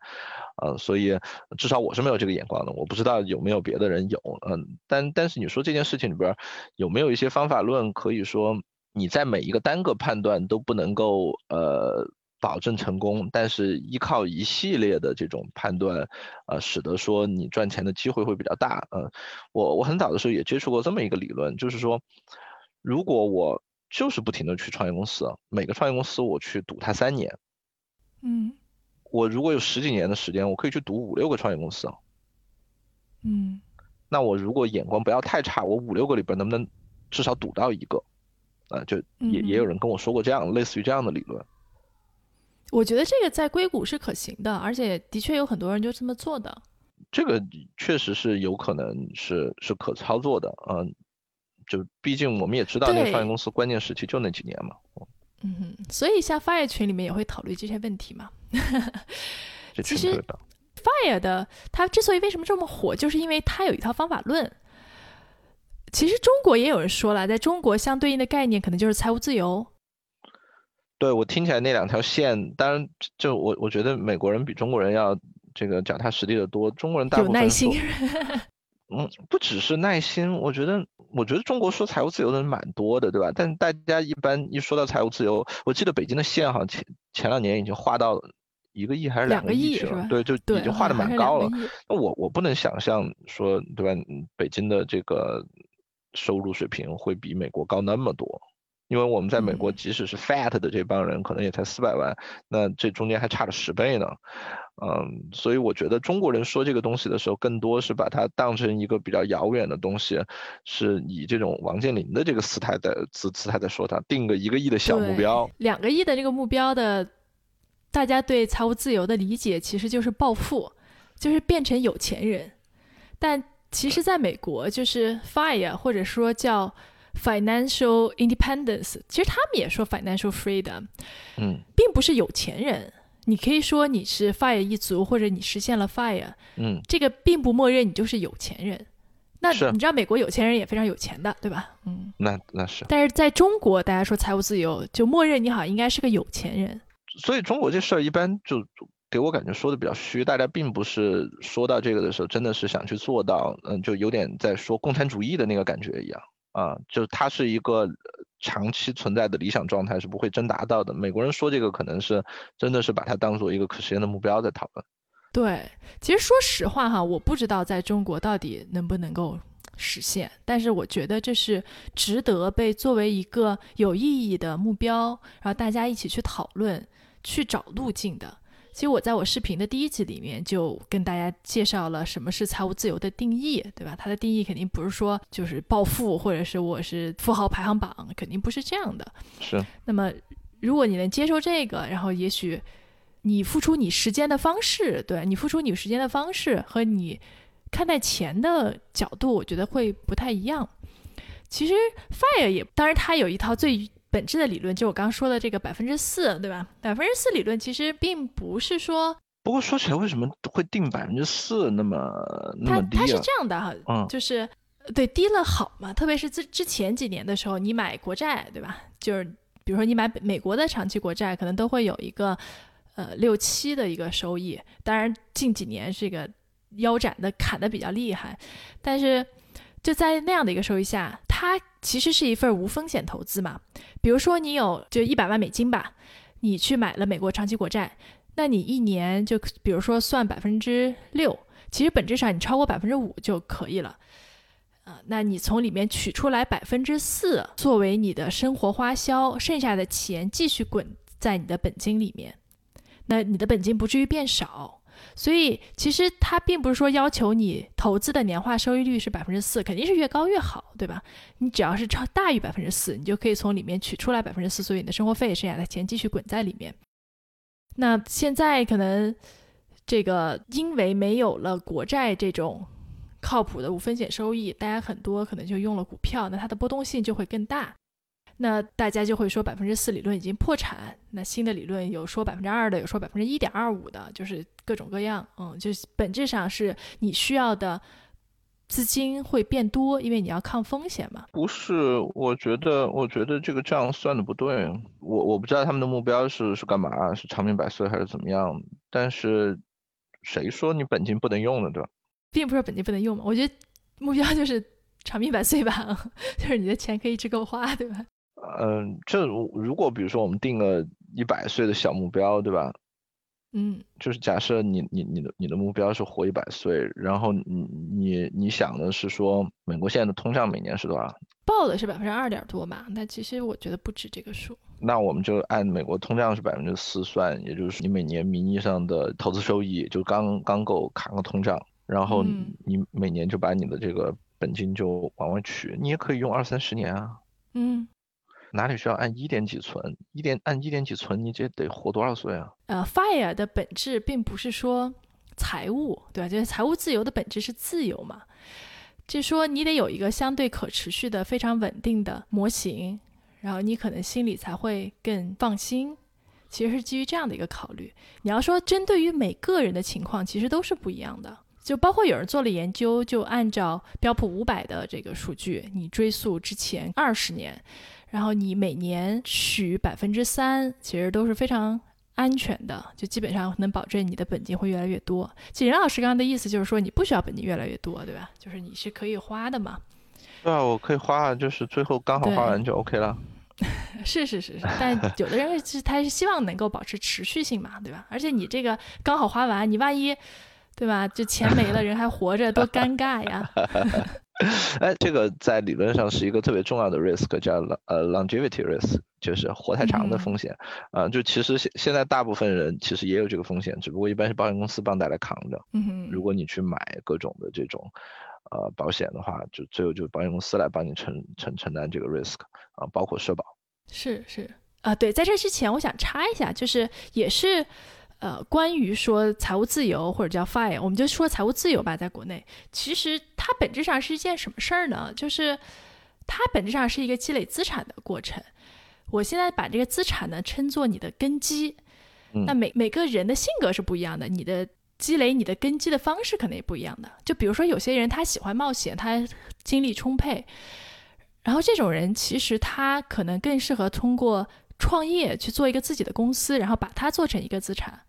呃，所以至少我是没有这个眼光的，我不知道有没有别的人有，嗯，但但是你说这件事情里边有没有一些方法论，可以说你在每一个单个判断都不能够呃保证成功，但是依靠一系列的这种判断，呃，使得说你赚钱的机会会比较大，嗯，我我很早的时候也接触过这么一个理论，就是说。如果我就是不停的去创业公司，每个创业公司我去赌它三年，嗯，我如果有十几年的时间，我可以去赌五六个创业公司，嗯，那我如果眼光不要太差，我五六个里边能不能至少赌到一个？啊，就也也有人跟我说过这样类似于这样的理论。我觉得这个在硅谷是可行的，而且的确有很多人就这么做的。这个确实是有可能是是可操作的，嗯。就毕竟我们也知道，那个创业公司关键时期就那几年嘛。嗯哼，所以像 Fire 群里面也会讨论这些问题嘛。<laughs> 其实 Fire 的它之所以为什么这么火，就是因为它有一套方法论。其实中国也有人说了，在中国相对应的概念可能就是财务自由。对我听起来那两条线，当然就我我觉得美国人比中国人要这个脚踏实地的多。中国人大部分有耐心。<laughs> 嗯，不只是耐心，我觉得，我觉得中国说财务自由的人蛮多的，对吧？但大家一般一说到财务自由，我记得北京的线好像前前两年已经划到一个亿还是两个亿去了，对，就已经划的蛮高了。那我我不能想象说，对吧？北京的这个收入水平会比美国高那么多。因为我们在美国，即使是 fat 的这帮人，可能也才四百万，那这中间还差了十倍呢，嗯，所以我觉得中国人说这个东西的时候，更多是把它当成一个比较遥远的东西，是以这种王健林的这个姿态在姿姿态在说他，定个一个亿的小目标，两个亿的这个目标的，大家对财务自由的理解其实就是暴富，就是变成有钱人，但其实在美国就是 fire 或者说叫。Financial independence，其实他们也说 financial freedom，嗯，并不是有钱人。你可以说你是 fire 一族，或者你实现了 fire，嗯，这个并不默认你就是有钱人。那你知道美国有钱人也非常有钱的，对吧？嗯，那那是。但是在中国，大家说财务自由，就默认你好像应该是个有钱人。所以中国这事儿一般就给我感觉说的比较虚，大家并不是说到这个的时候真的是想去做到，嗯，就有点在说共产主义的那个感觉一样。啊，就是它是一个长期存在的理想状态，是不会真达到的。美国人说这个，可能是真的是把它当做一个可实现的目标在讨论。对，其实说实话哈，我不知道在中国到底能不能够实现，但是我觉得这是值得被作为一个有意义的目标，然后大家一起去讨论、去找路径的。其实我在我视频的第一集里面就跟大家介绍了什么是财务自由的定义，对吧？它的定义肯定不是说就是暴富，或者是我是富豪排行榜，肯定不是这样的。是。那么，如果你能接受这个，然后也许你付出你时间的方式，对你付出你时间的方式和你看待钱的角度，我觉得会不太一样。其实 Fire 也，当然它有一套最本质的理论，就我刚刚说的这个百分之四，对吧？百分之四理论其实并不是说，不过说起来，为什么会定百分之四那么那它么低啊？它是这样的哈，嗯就是对低了好嘛，特别是之之前几年的时候，你买国债，对吧？就是比如说你买美国的长期国债，可能都会有一个呃六七的一个收益。当然近几年这个腰斩的砍的比较厉害，但是就在那样的一个收益下，它其实是一份无风险投资嘛。比如说你有就一百万美金吧，你去买了美国长期国债，那你一年就比如说算百分之六，其实本质上你超过百分之五就可以了。啊，那你从里面取出来百分之四作为你的生活花销，剩下的钱继续滚在你的本金里面，那你的本金不至于变少。所以其实它并不是说要求你投资的年化收益率是百分之四，肯定是越高越好，对吧？你只要是超大于百分之四，你就可以从里面取出来百分之四，所以你的生活费剩下的钱继续滚在里面。那现在可能这个因为没有了国债这种靠谱的无风险收益，大家很多可能就用了股票，那它的波动性就会更大。那大家就会说百分之四理论已经破产，那新的理论有说百分之二的，有说百分之一点二五的，就是各种各样。嗯，就是本质上是你需要的资金会变多，因为你要抗风险嘛。不是，我觉得，我觉得这个账算的不对。我我不知道他们的目标是是干嘛，是长命百岁还是怎么样？但是谁说你本金不能用了，对吧？并不是本金不能用嘛，我觉得目标就是长命百岁吧，<laughs> 就是你的钱可以一直够花，对吧？嗯，这如果比如说我们定了一百岁的小目标，对吧？嗯就是假设你你你的你的目标是活一百岁，然后你你你想的是说美国现在的通胀每年是多少？报的是百分之二点多吧，那其实我觉得不止这个数。那我们就按美国通胀是百分之四算，也就是你每年名义上的投资收益就刚刚够扛个通胀，然后嗯你每年就把你的这个本金就往外取，你也可以用二三十年啊。嗯，哪里需要按一点几存？一点按一点几存，你这得活多少岁啊？呃，FIRE 的本质并不是说财务，对吧？就是财务自由的本质是自由嘛，就是说你得有一个相对可持续的、非常稳定的模型，然后你可能心里才会更放心。其实是基于这样的一个考虑。你要说针对于每个人的情况，其实都是不一样的。就包括有人做了研究，就按照标普五百的这个数据，你追溯之前二十年，然后你每年取百分之三，其实都是非常安全的，就基本上能保证你的本金会越来越多。其实任老师刚刚的意思就是说，你不需要本金越来越多，对吧？就是你是可以花的嘛。对啊，我可以花，就是最后刚好花完就 OK 了。<laughs> 是是是是，但有的人是他是希望能够保持持续性嘛，对吧？而且你这个刚好花完，你万一，对吧？就钱没了，人还活着，多尴尬呀！<laughs> 哎，这个在理论上是一个特别重要的 risk，叫呃 longevity risk，就是活太长的嗯风险。啊、就其实现现在大部分人其实也有这个风险，只不过一般是保险公司帮大家扛着。嗯哼，如果你去买各种的这种呃保险的话，就最后就是保险公司来帮你承承承担这个 risk 啊、包括社保。是是啊、对，在这之前我想插一下，就是也是呃关于说财务自由或者叫 FIRE，我们就说财务自由吧，在国内，其实它本质上是一件什么事儿呢？就是它本质上是一个积累资产的过程。我现在把这个资产呢称作你的根基，嗯那每每个人的性格是不一样的，你的积累你的根基的方式可能也不一样的。就比如说有些人他喜欢冒险，他精力充沛，然后这种人其实他可能更适合通过创业去做一个自己的公司，然后把它做成一个资产。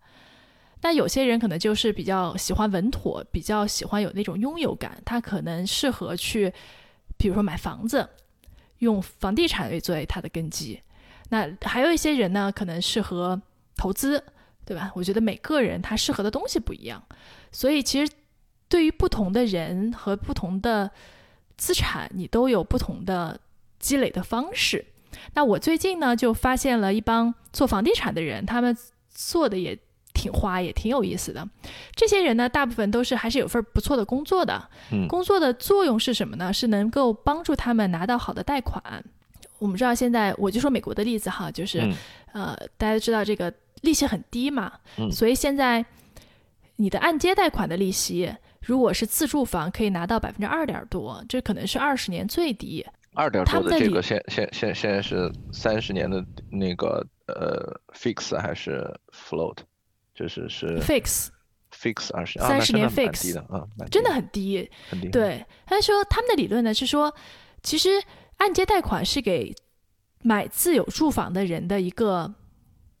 但有些人可能就是比较喜欢稳妥，比较喜欢有那种拥有感，他可能适合去，比如说买房子，用房地产为作为他的根基。那还有一些人呢，可能适合投资，对吧？我觉得每个人他适合的东西不一样，所以其实对于不同的人和不同的资产，你都有不同的积累的方式。那我最近呢，就发现了一帮做房地产的人，他们做的也挺花，也挺有意思的。这些人呢，大部分都是还是有份不错的工作的。嗯工作的作用是什么呢？是能够帮助他们拿到好的贷款。我们知道现在，我就说美国的例子哈，就是、嗯呃，大家都知道这个利息很低嘛，嗯所以现在你的按揭贷款的利息，如果是自住房，可以拿到百分之二点多，这可能是二十年最低。二点多的这个现现现现在是三十年的那个呃 fix 还是 float？就是是 fix fix 二十，啊，30年 fix 的啊，真的很低。很低。对，他说他们的理论呢是说，其实按揭贷款是给买自有住房的人的一个，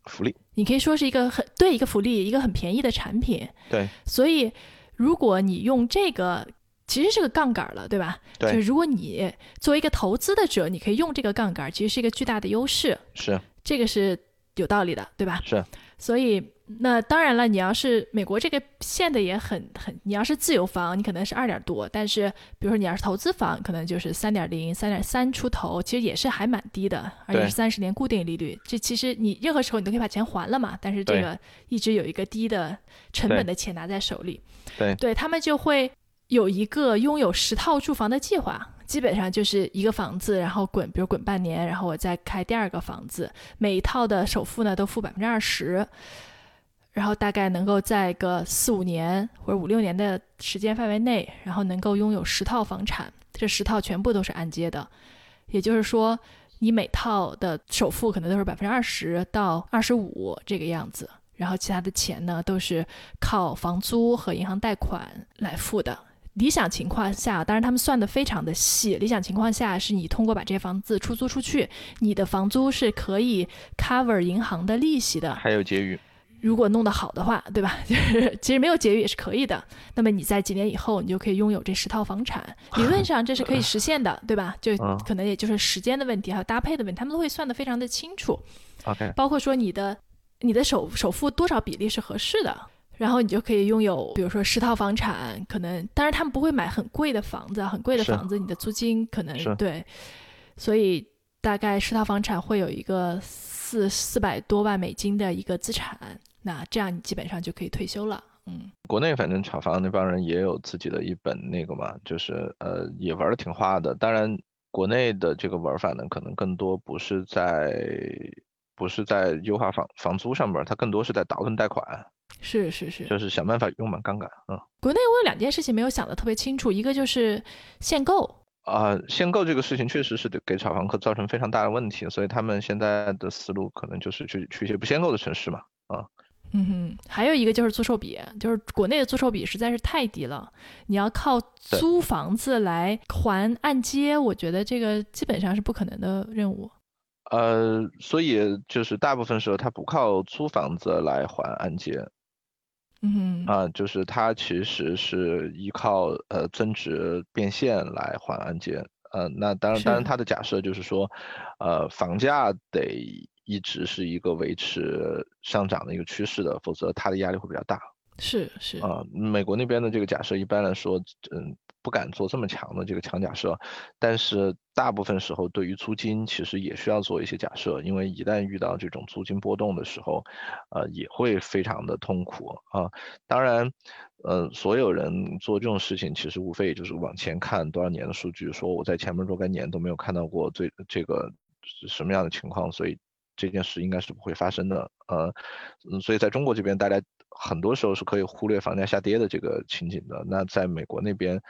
福利，你可以说是一个很对一个福利，一个很便宜的产品。对所以如果你用这个。其实是个杠杆了，对吧？对就是如果你作为一个投资的者，你可以用这个杠杆，其实是一个巨大的优势。是这个是有道理的，对吧？是，所以那当然了，你要是美国这个限的也很很，你要是自由房，你可能是二点多，但是比如说你要是投资房，可能就是三点零、三点三出头，其实也是还蛮低的，而且是三十年固定利率。这其实你任何时候你都可以把钱还了嘛，但是这个一直有一个低的成本的钱拿在手里，对对他们就会有一个拥有十套住房的计划。基本上就是一个房子，然后滚，比如滚半年，然后我再开第二个房子，每一套的首付呢都付百分之二十，然后大概能够在个四五年或者五六年的时间范围内，然后能够拥有十套房产，这十套全部都是按揭的，也就是说，你每套的首付可能都是百分之二十到二十五这个样子，然后其他的钱呢都是靠房租和银行贷款来付的。理想情况下，当然他们算的非常的细。理想情况下，是你通过把这些房子出租出去，你的房租是可以 cover 银行的利息的。还有结余，如果弄得好的话，对吧？<laughs> 就是其实没有结余也是可以的。那么你在几年以后，你就可以拥有这十套房产，<laughs> 理论上这是可以实现的，对吧？就嗯可能也就是时间的问题，还有搭配的问题，他们都会算得非常的清楚。OK，包括说你的你的首首付多少比例是合适的，然后你就可以拥有，比如说十套房产，可能当然他们不会买很贵的房子，啊，很贵的房子，你的租金可能对，所以大概十套房产会有一个四四百多万美金的一个资产，那这样你基本上就可以退休了。嗯，国内反正炒房那帮人也有自己的一本那个嘛，就是呃也玩的挺花的。当然，国内的这个玩法呢，可能更多不是在不是在优化房房租上面，它更多是在倒腾贷款，是是是。就是想办法用满杠杆。嗯国内我有两件事情没有想的特别清楚，一个就是限购，啊、限购这个事情确实是给炒房客造成非常大的问题，所以他们现在的思路可能就是去去一些不限购的城市嘛。嗯哼，还有一个就是租售比，就是国内的租售比实在是太低了，你要靠租房子来还按揭，我觉得这个基本上是不可能的任务。呃，所以就是大部分时候他不靠租房子来还按揭，嗯哼，啊，就是他其实是依靠呃增值变现来还按揭，呃，那当然，当然是。它的假设就是说，呃，房价得一直是一个维持上涨的一个趋势的，否则它的压力会比较大。是是，啊，美国那边的这个假设一般来说，嗯，不敢做这么强的这个强假设，但是大部分时候对于租金其实也需要做一些假设，因为一旦遇到这种租金波动的时候，呃，也会非常的痛苦啊。当然，呃，所有人做这种事情，其实无非也就是往前看多少年的数据，说我在前面若干年都没有看到过最这个是什么样的情况，所以这件事应该是不会发生的。呃，嗯，所以在中国这边，大家很多时候是可以忽略房价下跌的这个情景的。那在美国那边，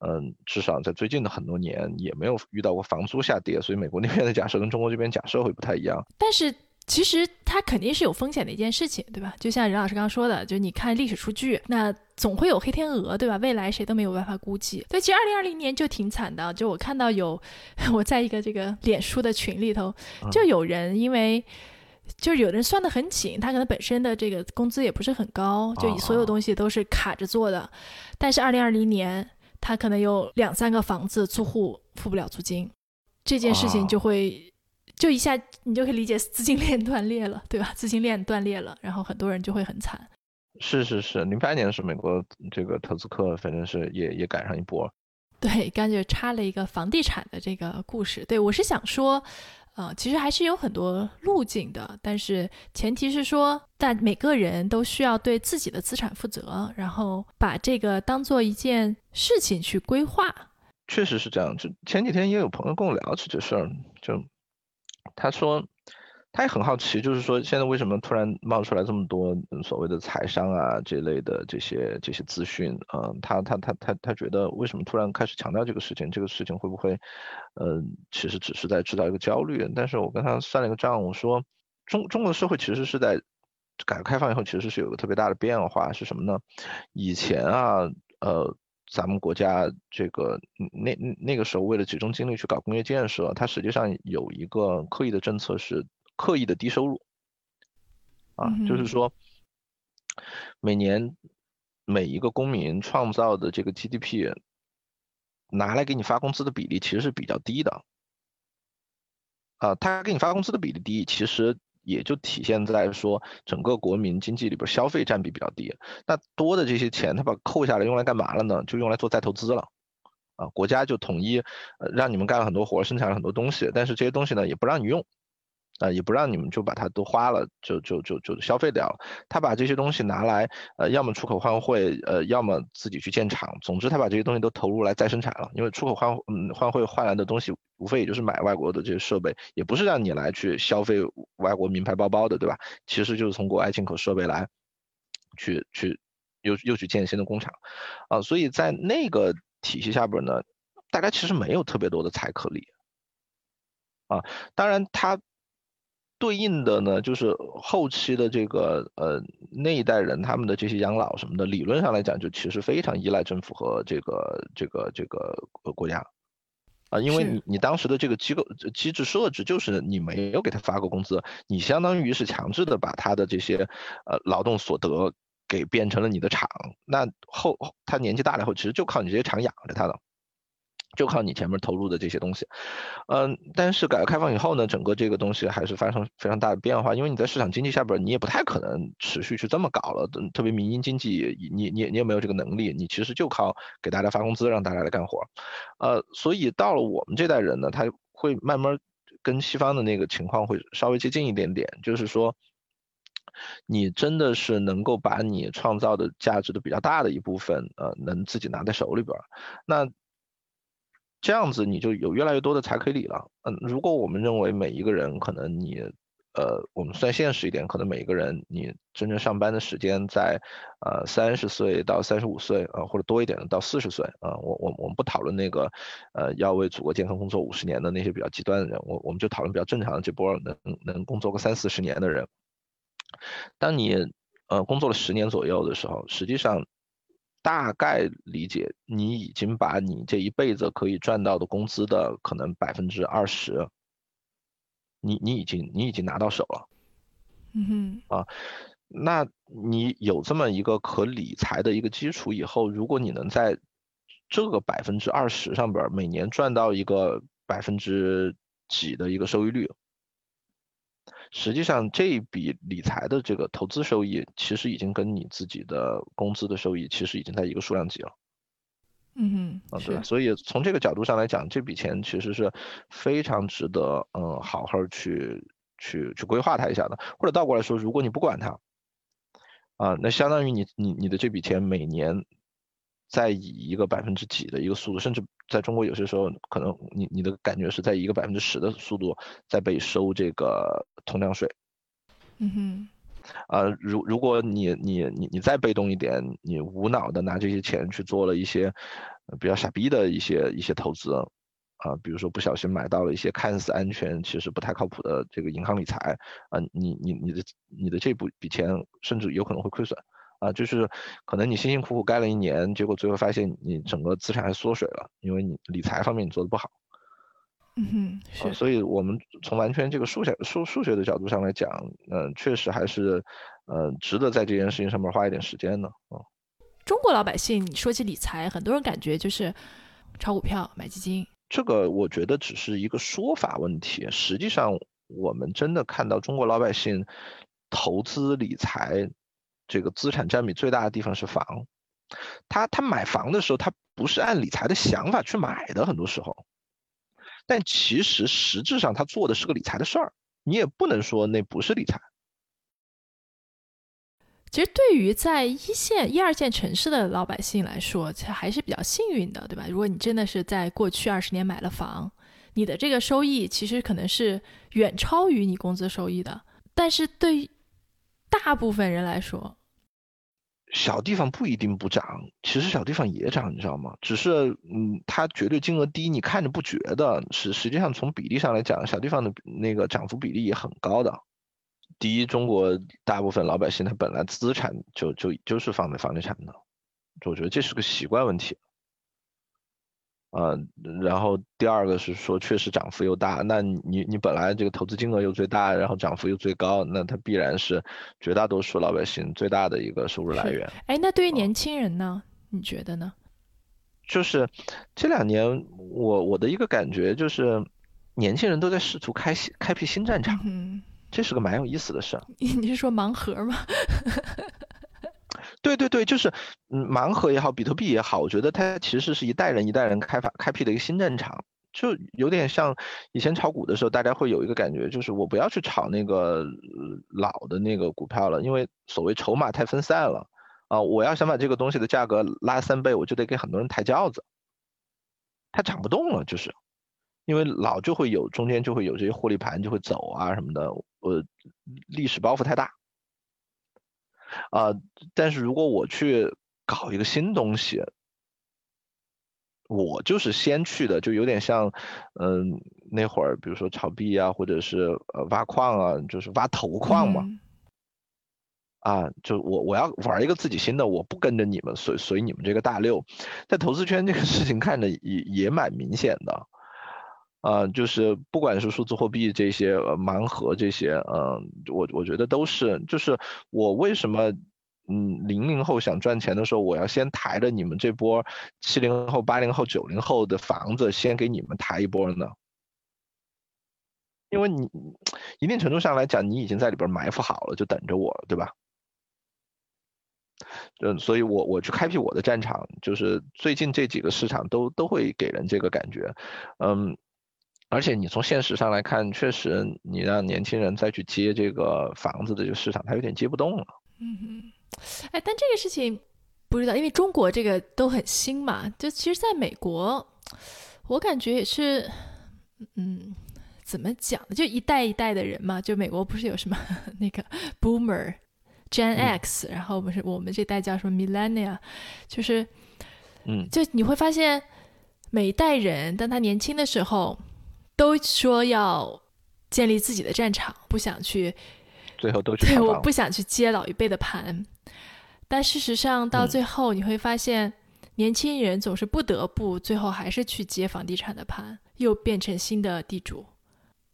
嗯，至少在最近的很多年也没有遇到过房租下跌，所以美国那边的假设跟中国这边假设会不太一样。但是其实它肯定是有风险的一件事情，对吧？就像任老师刚刚说的，就你看历史数据，那总会有黑天鹅，对吧？未来谁都没有办法估计。对，其实二零二零年就挺惨的，就我看到有 <laughs> 我在一个这个脸书的群里头，就有人因为。就是有人算得很紧，他可能本身的这个工资也不是很高，就以所有东西都是卡着做的。但是二零二零年，他可能有两三个房子租户付不了租金，这件事情就会就一下你就可以理解资金链断裂了，对吧？<laughs> 资金链断裂了，然后很多人就会很惨。是是是，零八年是美国这个投资客，反正是也也赶上一波。对，刚就插了一个房地产的这个故事。对我是想说，呃，其实还是有很多路径的，但是前提是说，但每个人都需要对自己的资产负责，然后把这个当做一件事情去规划。确实是这样，就前几天也有朋友跟我聊起这事儿，就他说他也很好奇，就是说现在为什么突然冒出来这么多所谓的财商啊这类的这些这些资讯啊？他他他他他觉得为什么突然开始强调这个事情？这个事情会不会，呃，其实只是在制造一个焦虑？但是我跟他算了一个账，我说中中国社会其实是在改革开放以后其实是有个特别大的变化，是什么呢？以前啊，呃，咱们国家这个那那个时候为了集中精力去搞工业建设，它实际上有一个刻意的政策是。刻意的低收入，啊，就是说，每年每一个公民创造的这个 GDP，拿来给你发工资的比例其实是比较低的，啊，他给你发工资的比例低，其实也就体现在说整个国民经济里边消费占比比较低。那多的这些钱，他把扣下来用来干嘛了呢？就用来做再投资了，啊，国家就统一呃让你们干了很多活，生产了很多东西，但是这些东西呢也不让你用。啊，也不让你们就把它都花了，就就就就消费掉了。他把这些东西拿来，呃，要么出口换汇，呃，要么自己去建厂。总之，他把这些东西都投入来再生产了。因为出口换嗯换汇换来的东西，无非也就是买外国的这些设备，也不是让你来去消费外国名牌包包的，对吧？其实就是从国外进口设备来，去去又又去建新的工厂，啊，所以在那个体系下边呢，大家其实没有特别多的财可理，啊，当然他。对应的呢，就是后期的这个呃那一代人，他们的这些养老什么的，理论上来讲，就其实非常依赖政府和这个这个这个国家，啊，因为你你当时的这个机构机制设置就是你没有给他发过工资，你相当于是强制的把他的这些呃劳动所得给变成了你的厂，那后他年纪大了以后，其实就靠你这些厂养着他的。就靠你前面投入的这些东西，嗯，但是改革开放以后呢，整个这个东西还是发生非常大的变化，因为你在市场经济下边，你也不太可能持续去这么搞了，特别民营经济，你你你也没有这个能力，你其实就靠给大家发工资，让大家来干活，呃，所以到了我们这代人呢，他会慢慢跟西方的那个情况会稍微接近一点点，就是说，你真的是能够把你创造的价值的比较大的一部分，呃，能自己拿在手里边，那。这样子你就有越来越多的财可以理了。嗯，如果我们认为每一个人可能你，呃，我们算现实一点，可能每一个人你真正上班的时间在，呃，三十岁到三十五岁啊，或者多一点的到四十岁啊，我我我们不讨论那个，呃，要为祖国健康工作五十年的那些比较极端的人，我我们就讨论比较正常的这波能能工作个三四十年的人。当你呃工作了十年左右的时候，实际上。大概理解，你已经把你这一辈子可以赚到的工资的可能百分之二十，你你已经你已经拿到手了，嗯哼，啊，那你有这么一个可理财的一个基础以后，如果你能在这个百分之二十上边每年赚到一个百分之几的一个收益率。实际上，这一笔理财的这个投资收益，其实已经跟你自己的工资的收益，其实已经在一个数量级了。嗯嗯，对。所以从这个角度上来讲，这笔钱其实是非常值得，嗯，好好去去去规划它一下的。或者倒过来说，如果你不管它，啊，那相当于你你你的这笔钱每年。在以一个百分之几的一个速度，甚至在中国有些时候，可能你你的感觉是在一个百分之十的速度在被收这个通胀税。嗯哼。啊，如如果你你你你再被动一点，你无脑的拿这些钱去做了一些比较傻逼的一些一些投资，啊，比如说不小心买到了一些看似安全，其实不太靠谱的这个银行理财，啊，你你你的你的这部笔钱甚至有可能会亏损。啊，就是可能你辛辛苦苦干了一年，结果最后发现你整个资产还缩水了，因为你理财方面你做的不好。嗯哼，是。所以我们从完全这个数学数数学的角度上来讲，嗯，确实还是，嗯，值得在这件事情上面花一点时间的。嗯。中国老百姓，你说起理财，很多人感觉就是炒股票、买基金。这个我觉得只是一个说法问题，实际上我们真的看到中国老百姓投资理财。这个资产占比最大的地方是房，他他买房的时候，他不是按理财的想法去买的，很多时候，但其实实质上他做的是个理财的事儿，你也不能说那不是理财。其实对于在一线、一二线城市的老百姓来说，其实还是比较幸运的，对吧？如果你真的是在过去二十年买了房，你的这个收益其实可能是远超于你工资收益的。但是对于大部分人来说，小地方不一定不涨，其实小地方也涨，你知道吗？只是嗯，它绝对金额低，你看着不觉得，实实际上从比例上来讲，小地方的那个涨幅比例也很高的。第一，中国大部分老百姓他本来资产就就就是放在房地产的，我觉得这是个习惯问题。呃，然后第二个是说，确实涨幅又大，那你你本来这个投资金额又最大，然后涨幅又最高，那它必然是绝大多数老百姓最大的一个收入来源。哎，那对于年轻人呢？你觉得呢？就是这两年，我我的一个感觉就是，年轻人都在试图开开辟新战场，嗯这是个蛮有意思的事儿。<laughs> 你是说盲盒吗？对对对，就是嗯，盲盒也好，比特币也好，我觉得它其实是一代人一代人开发开辟的一个新战场，就有点像以前炒股的时候，大家会有一个感觉，就是我不要去炒那个老的那个股票了，因为所谓筹码太分散了。啊，我要想把这个东西的价格拉三倍，我就得给很多人抬轿子，它涨不动了，就是。因为老就会有中间就会有这些获利盘就会走啊什么的，呃，历史包袱太大。啊，但是如果我去搞一个新东西，我就是先去的，就有点像，嗯，那会儿比如说炒币啊，或者是呃挖矿啊，就是挖头矿嘛，啊，就我我要玩一个自己新的，我不跟着你们随随你们这个大溜，在投资圈这个事情看着也也蛮明显的。啊，就是不管是数字货币这些盲盒这些，嗯，我我觉得都是，就是我为什么，嗯，零零后想赚钱的时候，我要先抬着你们这波七零后、八零后、九零后的房子，先给你们抬一波呢？因为你一定程度上来讲，你已经在里边埋伏好了，就等着我，对吧？嗯，所以我我去开辟我的战场，就是最近这几个市场都都会给人这个感觉，嗯。而且你从现实上来看，确实你让年轻人再去接这个房子的这个市场，他有点接不动了。嗯哼，哎，但这个事情不知道，因为中国这个都很新嘛。就其实在美国，我感觉也是，嗯，怎么讲呢？就一代一代的人嘛。就美国不是有什么 <laughs> 那个 Boomer、Gen X，然后不是我们这代叫什么 Millennia，就是，嗯，就你会发现每一代人，当他年轻的时候。都说要建立自己的战场，不想去，最后都去对，我不想去接老一辈的盘。但事实上，到最后你会发现，年轻人总是不得不最后还是去接房地产的盘，又变成新的地主。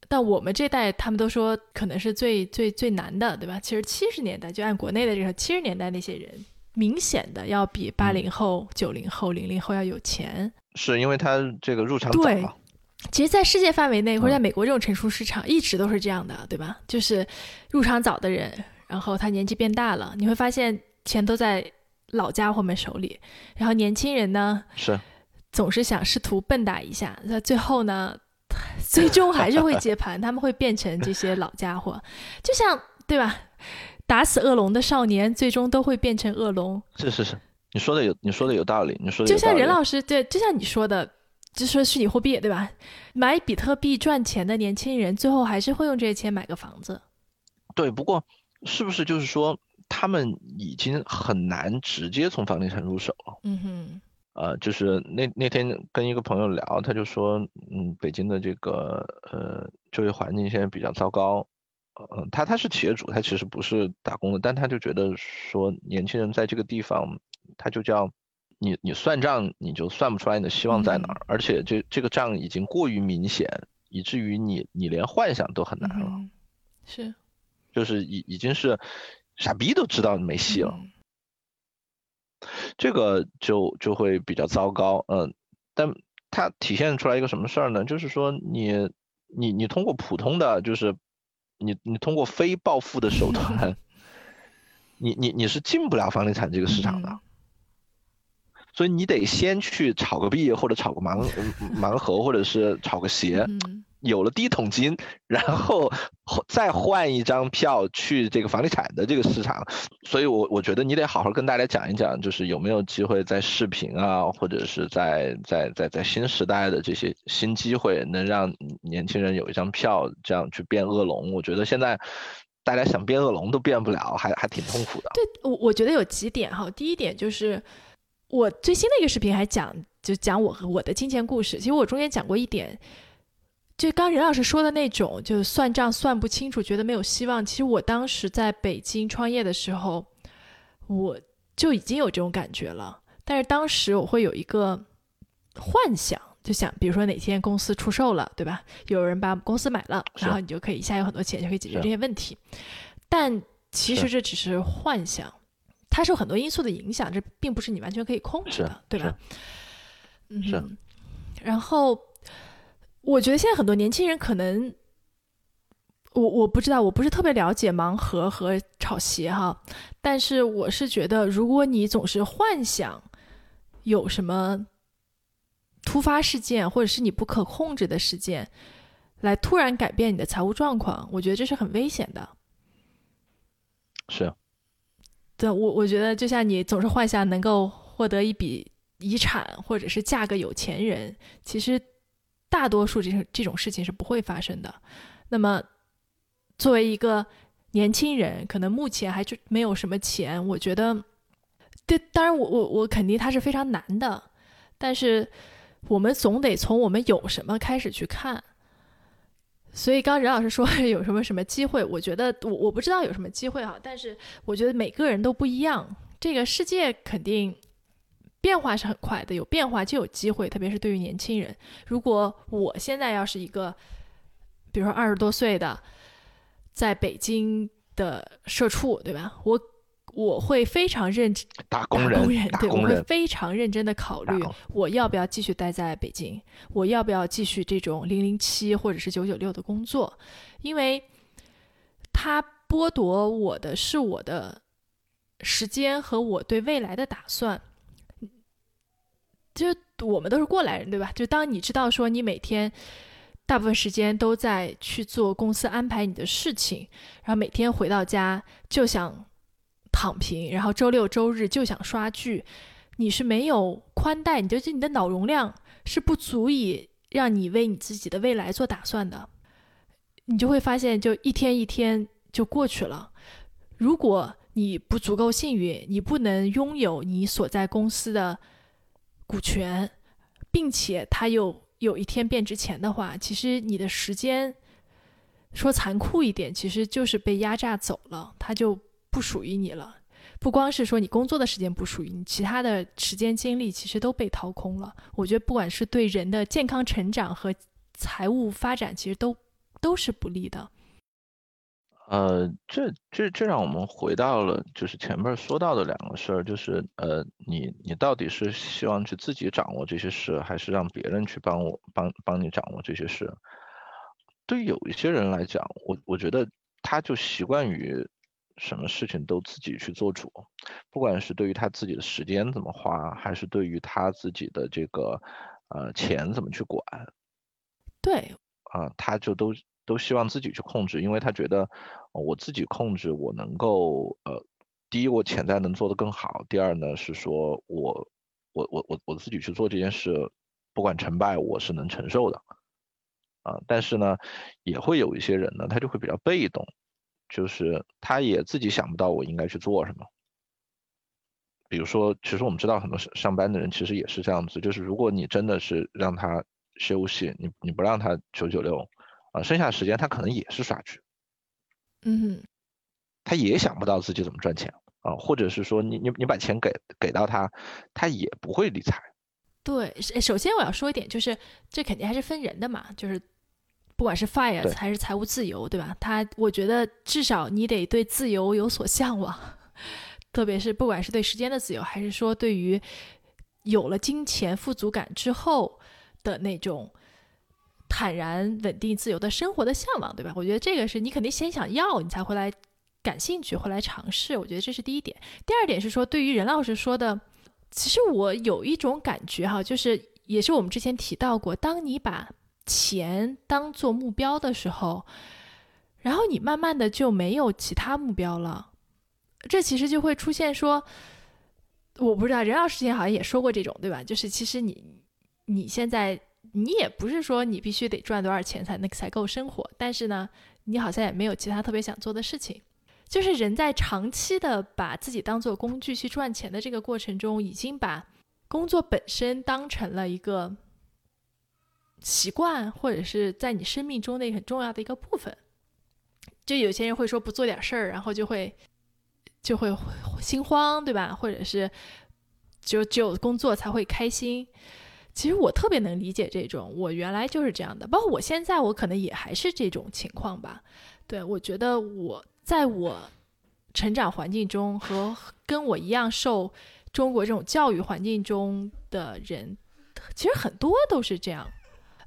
但我们这代，他们都说可能是最最最难的，对吧？其实七十年代就按国内的这个七十年代那些人，明显的要比八零后、九零后、零零后要有钱，是因为他这个入场早嘛。其实，在世界范围内，或者在美国这种成熟市场，一直都是这样的，对吧？就是入场早的人，然后他年纪变大了，你会发现钱都在老家伙们手里，然后年轻人呢，是总是想试图蹦跶一下，那最后呢，<laughs> 最终还是会接盘，<laughs> 他们会变成这些老家伙，就像对吧？打死恶龙的少年，最终都会变成恶龙。是是是，你说的有，你说的有道理，你说的就像任老师对，就像你说的。就说虚拟货币对吧？买比特币赚钱的年轻人，最后还是会用这些钱买个房子。对，不过是不是就是说，他们已经很难直接从房地产入手了？嗯哼。呃，就是那那天跟一个朋友聊，他就说，嗯，北京的这个呃就业环境现在比较糟糕。呃，他他是企业主，他其实不是打工的，但他就觉得说，年轻人在这个地方，他就叫。你你算账你就算不出来你的希望在哪儿，而且这这个账已经过于明显，以至于你你连幻想都很难了。是，就是已已经是傻逼都知道没戏了。这个就就会比较糟糕，嗯，但它体现出来一个什么事儿呢？就是说你你你通过普通的就是你你通过非暴富的手段，<laughs> 你你你是进不了房地产这个市场的。所以你得先去炒个币，或者炒个盲盲盒，或者是炒个鞋，有了第一桶金，然后再换一张票去这个房地产的这个市场。所以，我我觉得你得好好跟大家讲一讲，就是有没有机会在视频啊，或者是在在在在新时代的这些新机会，能让年轻人有一张票，这样去变恶龙。我觉得现在大家想变恶龙都变不了，还还挺痛苦的。对，我我觉得有几点哈。第一点就是我最新的一个视频还讲，就讲我和我的金钱故事。其实我中间讲过一点。就刚任老师说的那种，就算账算不清楚，觉得没有希望。其实我当时在北京创业的时候，我就已经有这种感觉了。但是当时我会有一个幻想，就想，比如说哪天公司出售了，对吧？有人把公司买了，然后你就可以一下有很多钱，就可以解决这些问题。但其实这只是幻想，它受很多因素的影响，这并不是你完全可以控制的，对吧？嗯，然后。我觉得现在很多年轻人可能，我我不知道，我不是特别了解盲盒和炒鞋哈，但是我是觉得，如果你总是幻想有什么突发事件或者是你不可控制的事件来突然改变你的财务状况，我觉得这是很危险的。是，对我我觉得就像你总是幻想能够获得一笔遗产或者是嫁个有钱人，其实。大多数这种这种事情是不会发生的。那么，作为一个年轻人，可能目前还就没有什么钱，我觉得，对，当然我我我肯定它是非常难的。但是，我们总得从我们有什么开始去看。所以，刚任老师说 <laughs> 有什么什么机会，我觉得我我不知道有什么机会哈。但是，我觉得每个人都不一样，这个世界肯定。变化是很快的，有变化就有机会，特别是对于年轻人。如果我现在要是一个，比如说二十多岁的，在北京的社畜，对吧？我我会非常认真，打工人，对，我会非常认真的考虑，我要不要继续待在北京，我要不要继续这种零零七或者是九九六的工作，因为他剥夺我的是我的时间和我对未来的打算。就我们都是过来人，对吧？就当你知道说你每天大部分时间都在去做公司安排你的事情，然后每天回到家就想躺平，然后周六周日就想刷剧，你是没有宽带，你就是你的脑容量是不足以让你为你自己的未来做打算的，你就会发现就一天一天就过去了。如果你不足够幸运，你不能拥有你所在公司的。股权，并且它又有一天变值钱的话，其实你的时间，说残酷一点，其实就是被压榨走了，它就不属于你了。不光是说你工作的时间不属于你，其他的时间精力其实都被掏空了。我觉得不管是对人的健康成长和财务发展，其实都都是不利的。呃，这这这让我们回到了就是前面说到的两个事儿，就是呃，你你到底是希望去自己掌握这些事，还是让别人去帮我帮帮你掌握这些事？对有一些人来讲，我我觉得他就习惯于什么事情都自己去做主，不管是对于他自己的时间怎么花，还是对于他自己的这个呃钱怎么去管，对，啊，他就都都希望自己去控制，因为他觉得。我自己控制，我能够呃，第一，我潜在能做得更好；第二呢，是说我我我我我自己去做这件事，不管成败，我是能承受的啊。但是呢，也会有一些人呢，他就会比较被动，就是他也自己想不到我应该去做什么。比如说，其实我们知道很多上上班的人其实也是这样子，就是如果你真的是让他休息，你你不让他九九六啊，剩下的时间他可能也是刷剧。嗯，他也想不到自己怎么赚钱啊，或者是说你你你把钱给给到他，他也不会理财。对，首先我要说一点，就是这肯定还是分人的嘛，就是不管是 fire 还是财务自由，对吧？他我觉得至少你得对自由有所向往，特别是不管是对时间的自由，还是说对于有了金钱富足感之后的那种。坦然、稳定、自由的生活的向往，对吧？我觉得这个是你肯定先想要，你才会来感兴趣，会来尝试。我觉得这是第一点。第二点是说，对于任老师说的，其实我有一种感觉哈，就是也是我们之前提到过，当你把钱当做目标的时候，然后你慢慢的就没有其他目标了。这其实就会出现说，我不知道任老师之前好像也说过这种，对吧？就是其实你你现在你也不是说你必须得赚多少钱才能才够生活，但是呢，你好像也没有其他特别想做的事情。就是人在长期的把自己当做工具去赚钱的这个过程中，已经把工作本身当成了一个习惯，或者是在你生命中的很重要的一个部分。就有些人会说不做点事儿，然后就会。就会心慌，对吧？或者是就只有工作才会开心。其实我特别能理解这种，我原来就是这样的，包括我现在，我可能也还是这种情况吧。对我觉得我在我成长环境中和跟我一样受中国这种教育环境中的人，其实很多都是这样。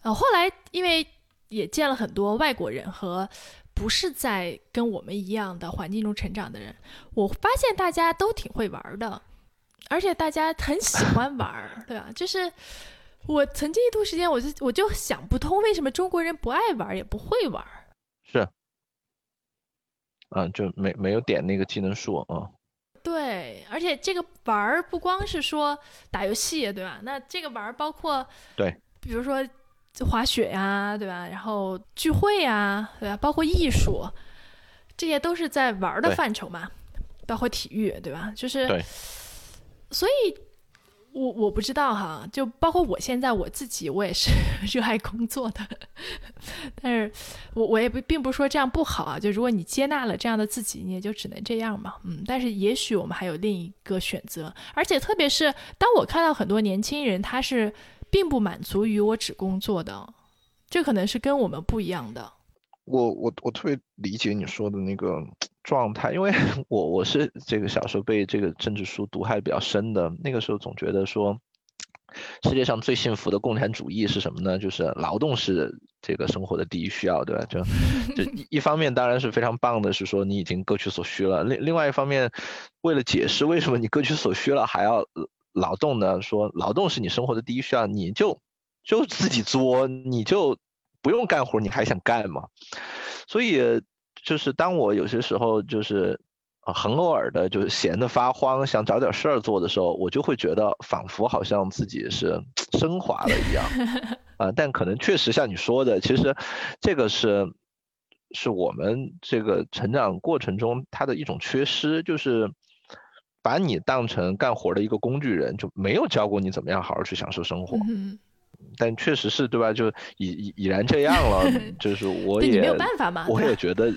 呃，后来因为也见了很多外国人和。不是在跟我们一样的环境中成长的人，我发现大家都挺会玩的，而且大家很喜欢玩，对吧？就是我曾经一度时间，我就我就想不通，为什么中国人不爱玩也不会玩？是，嗯，就没没有点那个技能树啊。对，而且这个玩不光是说打游戏，对吧？那这个玩包括对，比如说。滑雪呀，对吧？然后聚会呀，对吧？包括艺术，这些都是在玩的范畴嘛。包括体育，对吧？就是，所以，我我不知道哈。就包括我现在我自己，我也是 <laughs> 热爱工作的。但是，我我也不并不是说这样不好啊。就如果你接纳了这样的自己，你也就只能这样嘛。嗯。但是，也许我们还有另一个选择。而且，特别是当我看到很多年轻人，他是。并不满足于我只工作的，这可能是跟我们不一样的。我我我特别理解你说的那个状态，因为 <laughs> 我我是这个小时候被这个政治书毒害比较深的。那个时候总觉得说，世界上最幸福的共产主义是什么呢？就是劳动是这个生活的第一需要，对吧？就 <laughs> 就一方面当然是非常棒的，是说你已经各取所需了。另另外一方面，为了解释为什么你各取所需了还要。劳动呢？说劳动是你生活的第一需要，你就就自己作，你就不用干活，你还想干吗？所以就是当我有些时候就是很偶尔的，就是闲得发慌，想找点事儿做的时候，我就会觉得仿佛好像自己是升华了一样 <laughs> 啊。但可能确实像你说的，其实这个是是我们这个成长过程中它的一种缺失，就是。把你当成干活的一个工具人，就没有教过你怎么样好好去享受生活。嗯，但确实是对吧？就已已已然这样了，<laughs> 就是我也没有办法嘛。我也觉得，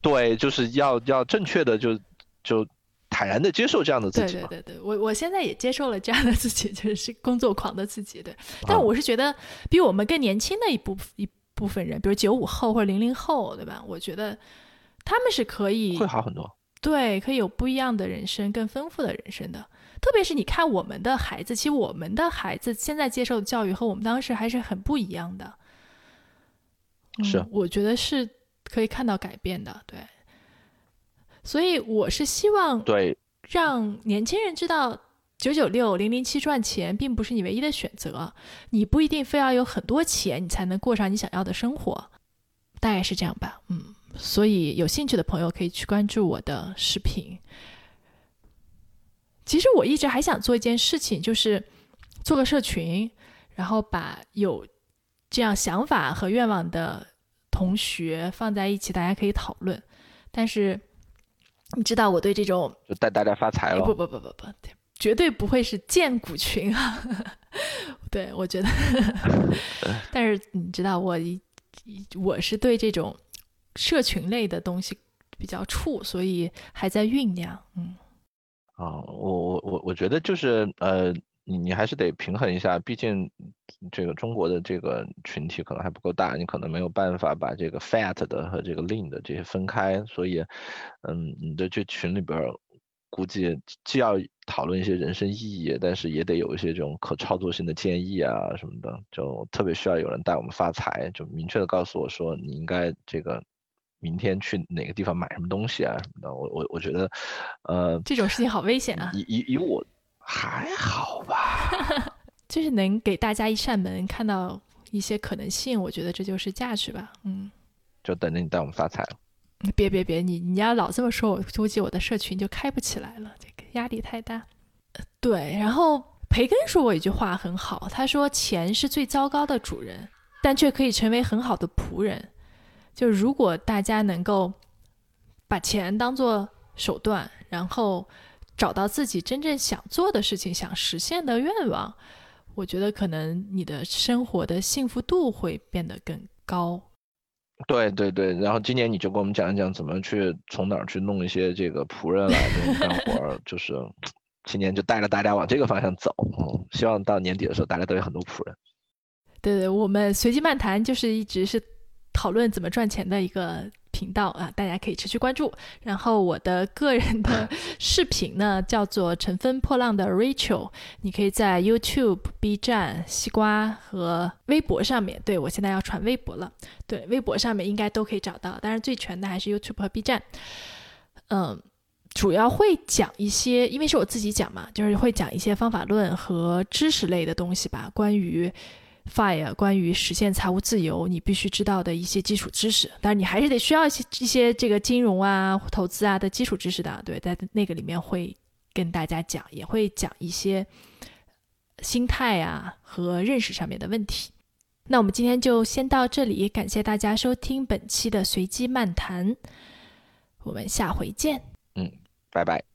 对，就是要要正确的就就坦然的接受这样的自己。对对对对，我我现在也接受了这样的自己，就是工作狂的自己。对，但我是觉得比我们更年轻的一部一部分人，比如九五后或者零零后，对吧？我觉得他们是可以会好很多。对，可以有不一样的人生，更丰富的人生的。特别是你看我们的孩子，其实我们的孩子现在接受的教育和我们当时还是很不一样的。是，我觉得是可以看到改变的。对，所以我是希望对让年轻人知道，九九六、零零七赚钱并不是你唯一的选择，你不一定非要有很多钱，你才能过上你想要的生活。大概是这样吧，嗯。所以有兴趣的朋友可以去关注我的视频。其实我一直还想做一件事情，就是做个社群，然后把有这样想法和愿望的同学放在一起，大家可以讨论。但是你知道我对这种就带大家发财了？不不不不不，绝对不会是建股群啊！<laughs> 对我觉得，<laughs> 但是你知道我我是对这种。社群类的东西比较触，所以还在酝酿。嗯，啊，我我我我觉得就是呃，你你还是得平衡一下，毕竟这个中国的这个群体可能还不够大，你可能没有办法把这个 fat 的和这个 lean 的这些分开，所以嗯，你的这群里边估计既要讨论一些人生意义，但是也得有一些这种可操作性的建议啊什么的，就特别需要有人带我们发财，就明确的告诉我说你应该这个。明天去哪个地方买什么东西啊什么的，我我我觉得，呃，这种事情好危险啊！以以以我还好吧，<laughs> 就是能给大家一扇门，看到一些可能性，我觉得这就是价值吧。嗯，就等着你带我们发财了。别别别，你你要老这么说，我估计我的社群就开不起来了，这个压力太大。对，然后培根说过一句话很好，他说：“钱是最糟糕的主人，但却可以成为很好的仆人。”就如果大家能够把钱当做手段，然后找到自己真正想做的事情、想实现的愿望，我觉得可能你的生活的幸福度会变得更高。对对对，然后今年你就给我们讲一讲怎么去从哪儿去弄一些这个仆人来给你干活，就是今年就带着大家往这个方向走。嗯，希望到年底的时候大家都有很多仆人。对对，我们随机漫谈就是一直是讨论怎么赚钱的一个。频道啊，大家可以持续关注。然后我的个人的视频呢，叫做“乘风破浪的 Rachel”，你可以在 YouTube、B 站、西瓜和微博上面。对我现在要传微博了，对，微博上面应该都可以找到。但是，最全的还是 YouTube 和 B 站。嗯，主要会讲一些，因为是我自己讲嘛，就是会讲一些方法论和知识类的东西吧，关于。Fire 关于实现财务自由，你必须知道的一些基础知识，当然你还是得需要一些一些这个金融啊、投资啊的基础知识的。对，在那个里面会跟大家讲，也会讲一些心态啊和认识上面的问题。那我们今天就先到这里，感谢大家收听本期的随机漫谈，我们下回见。嗯，拜拜。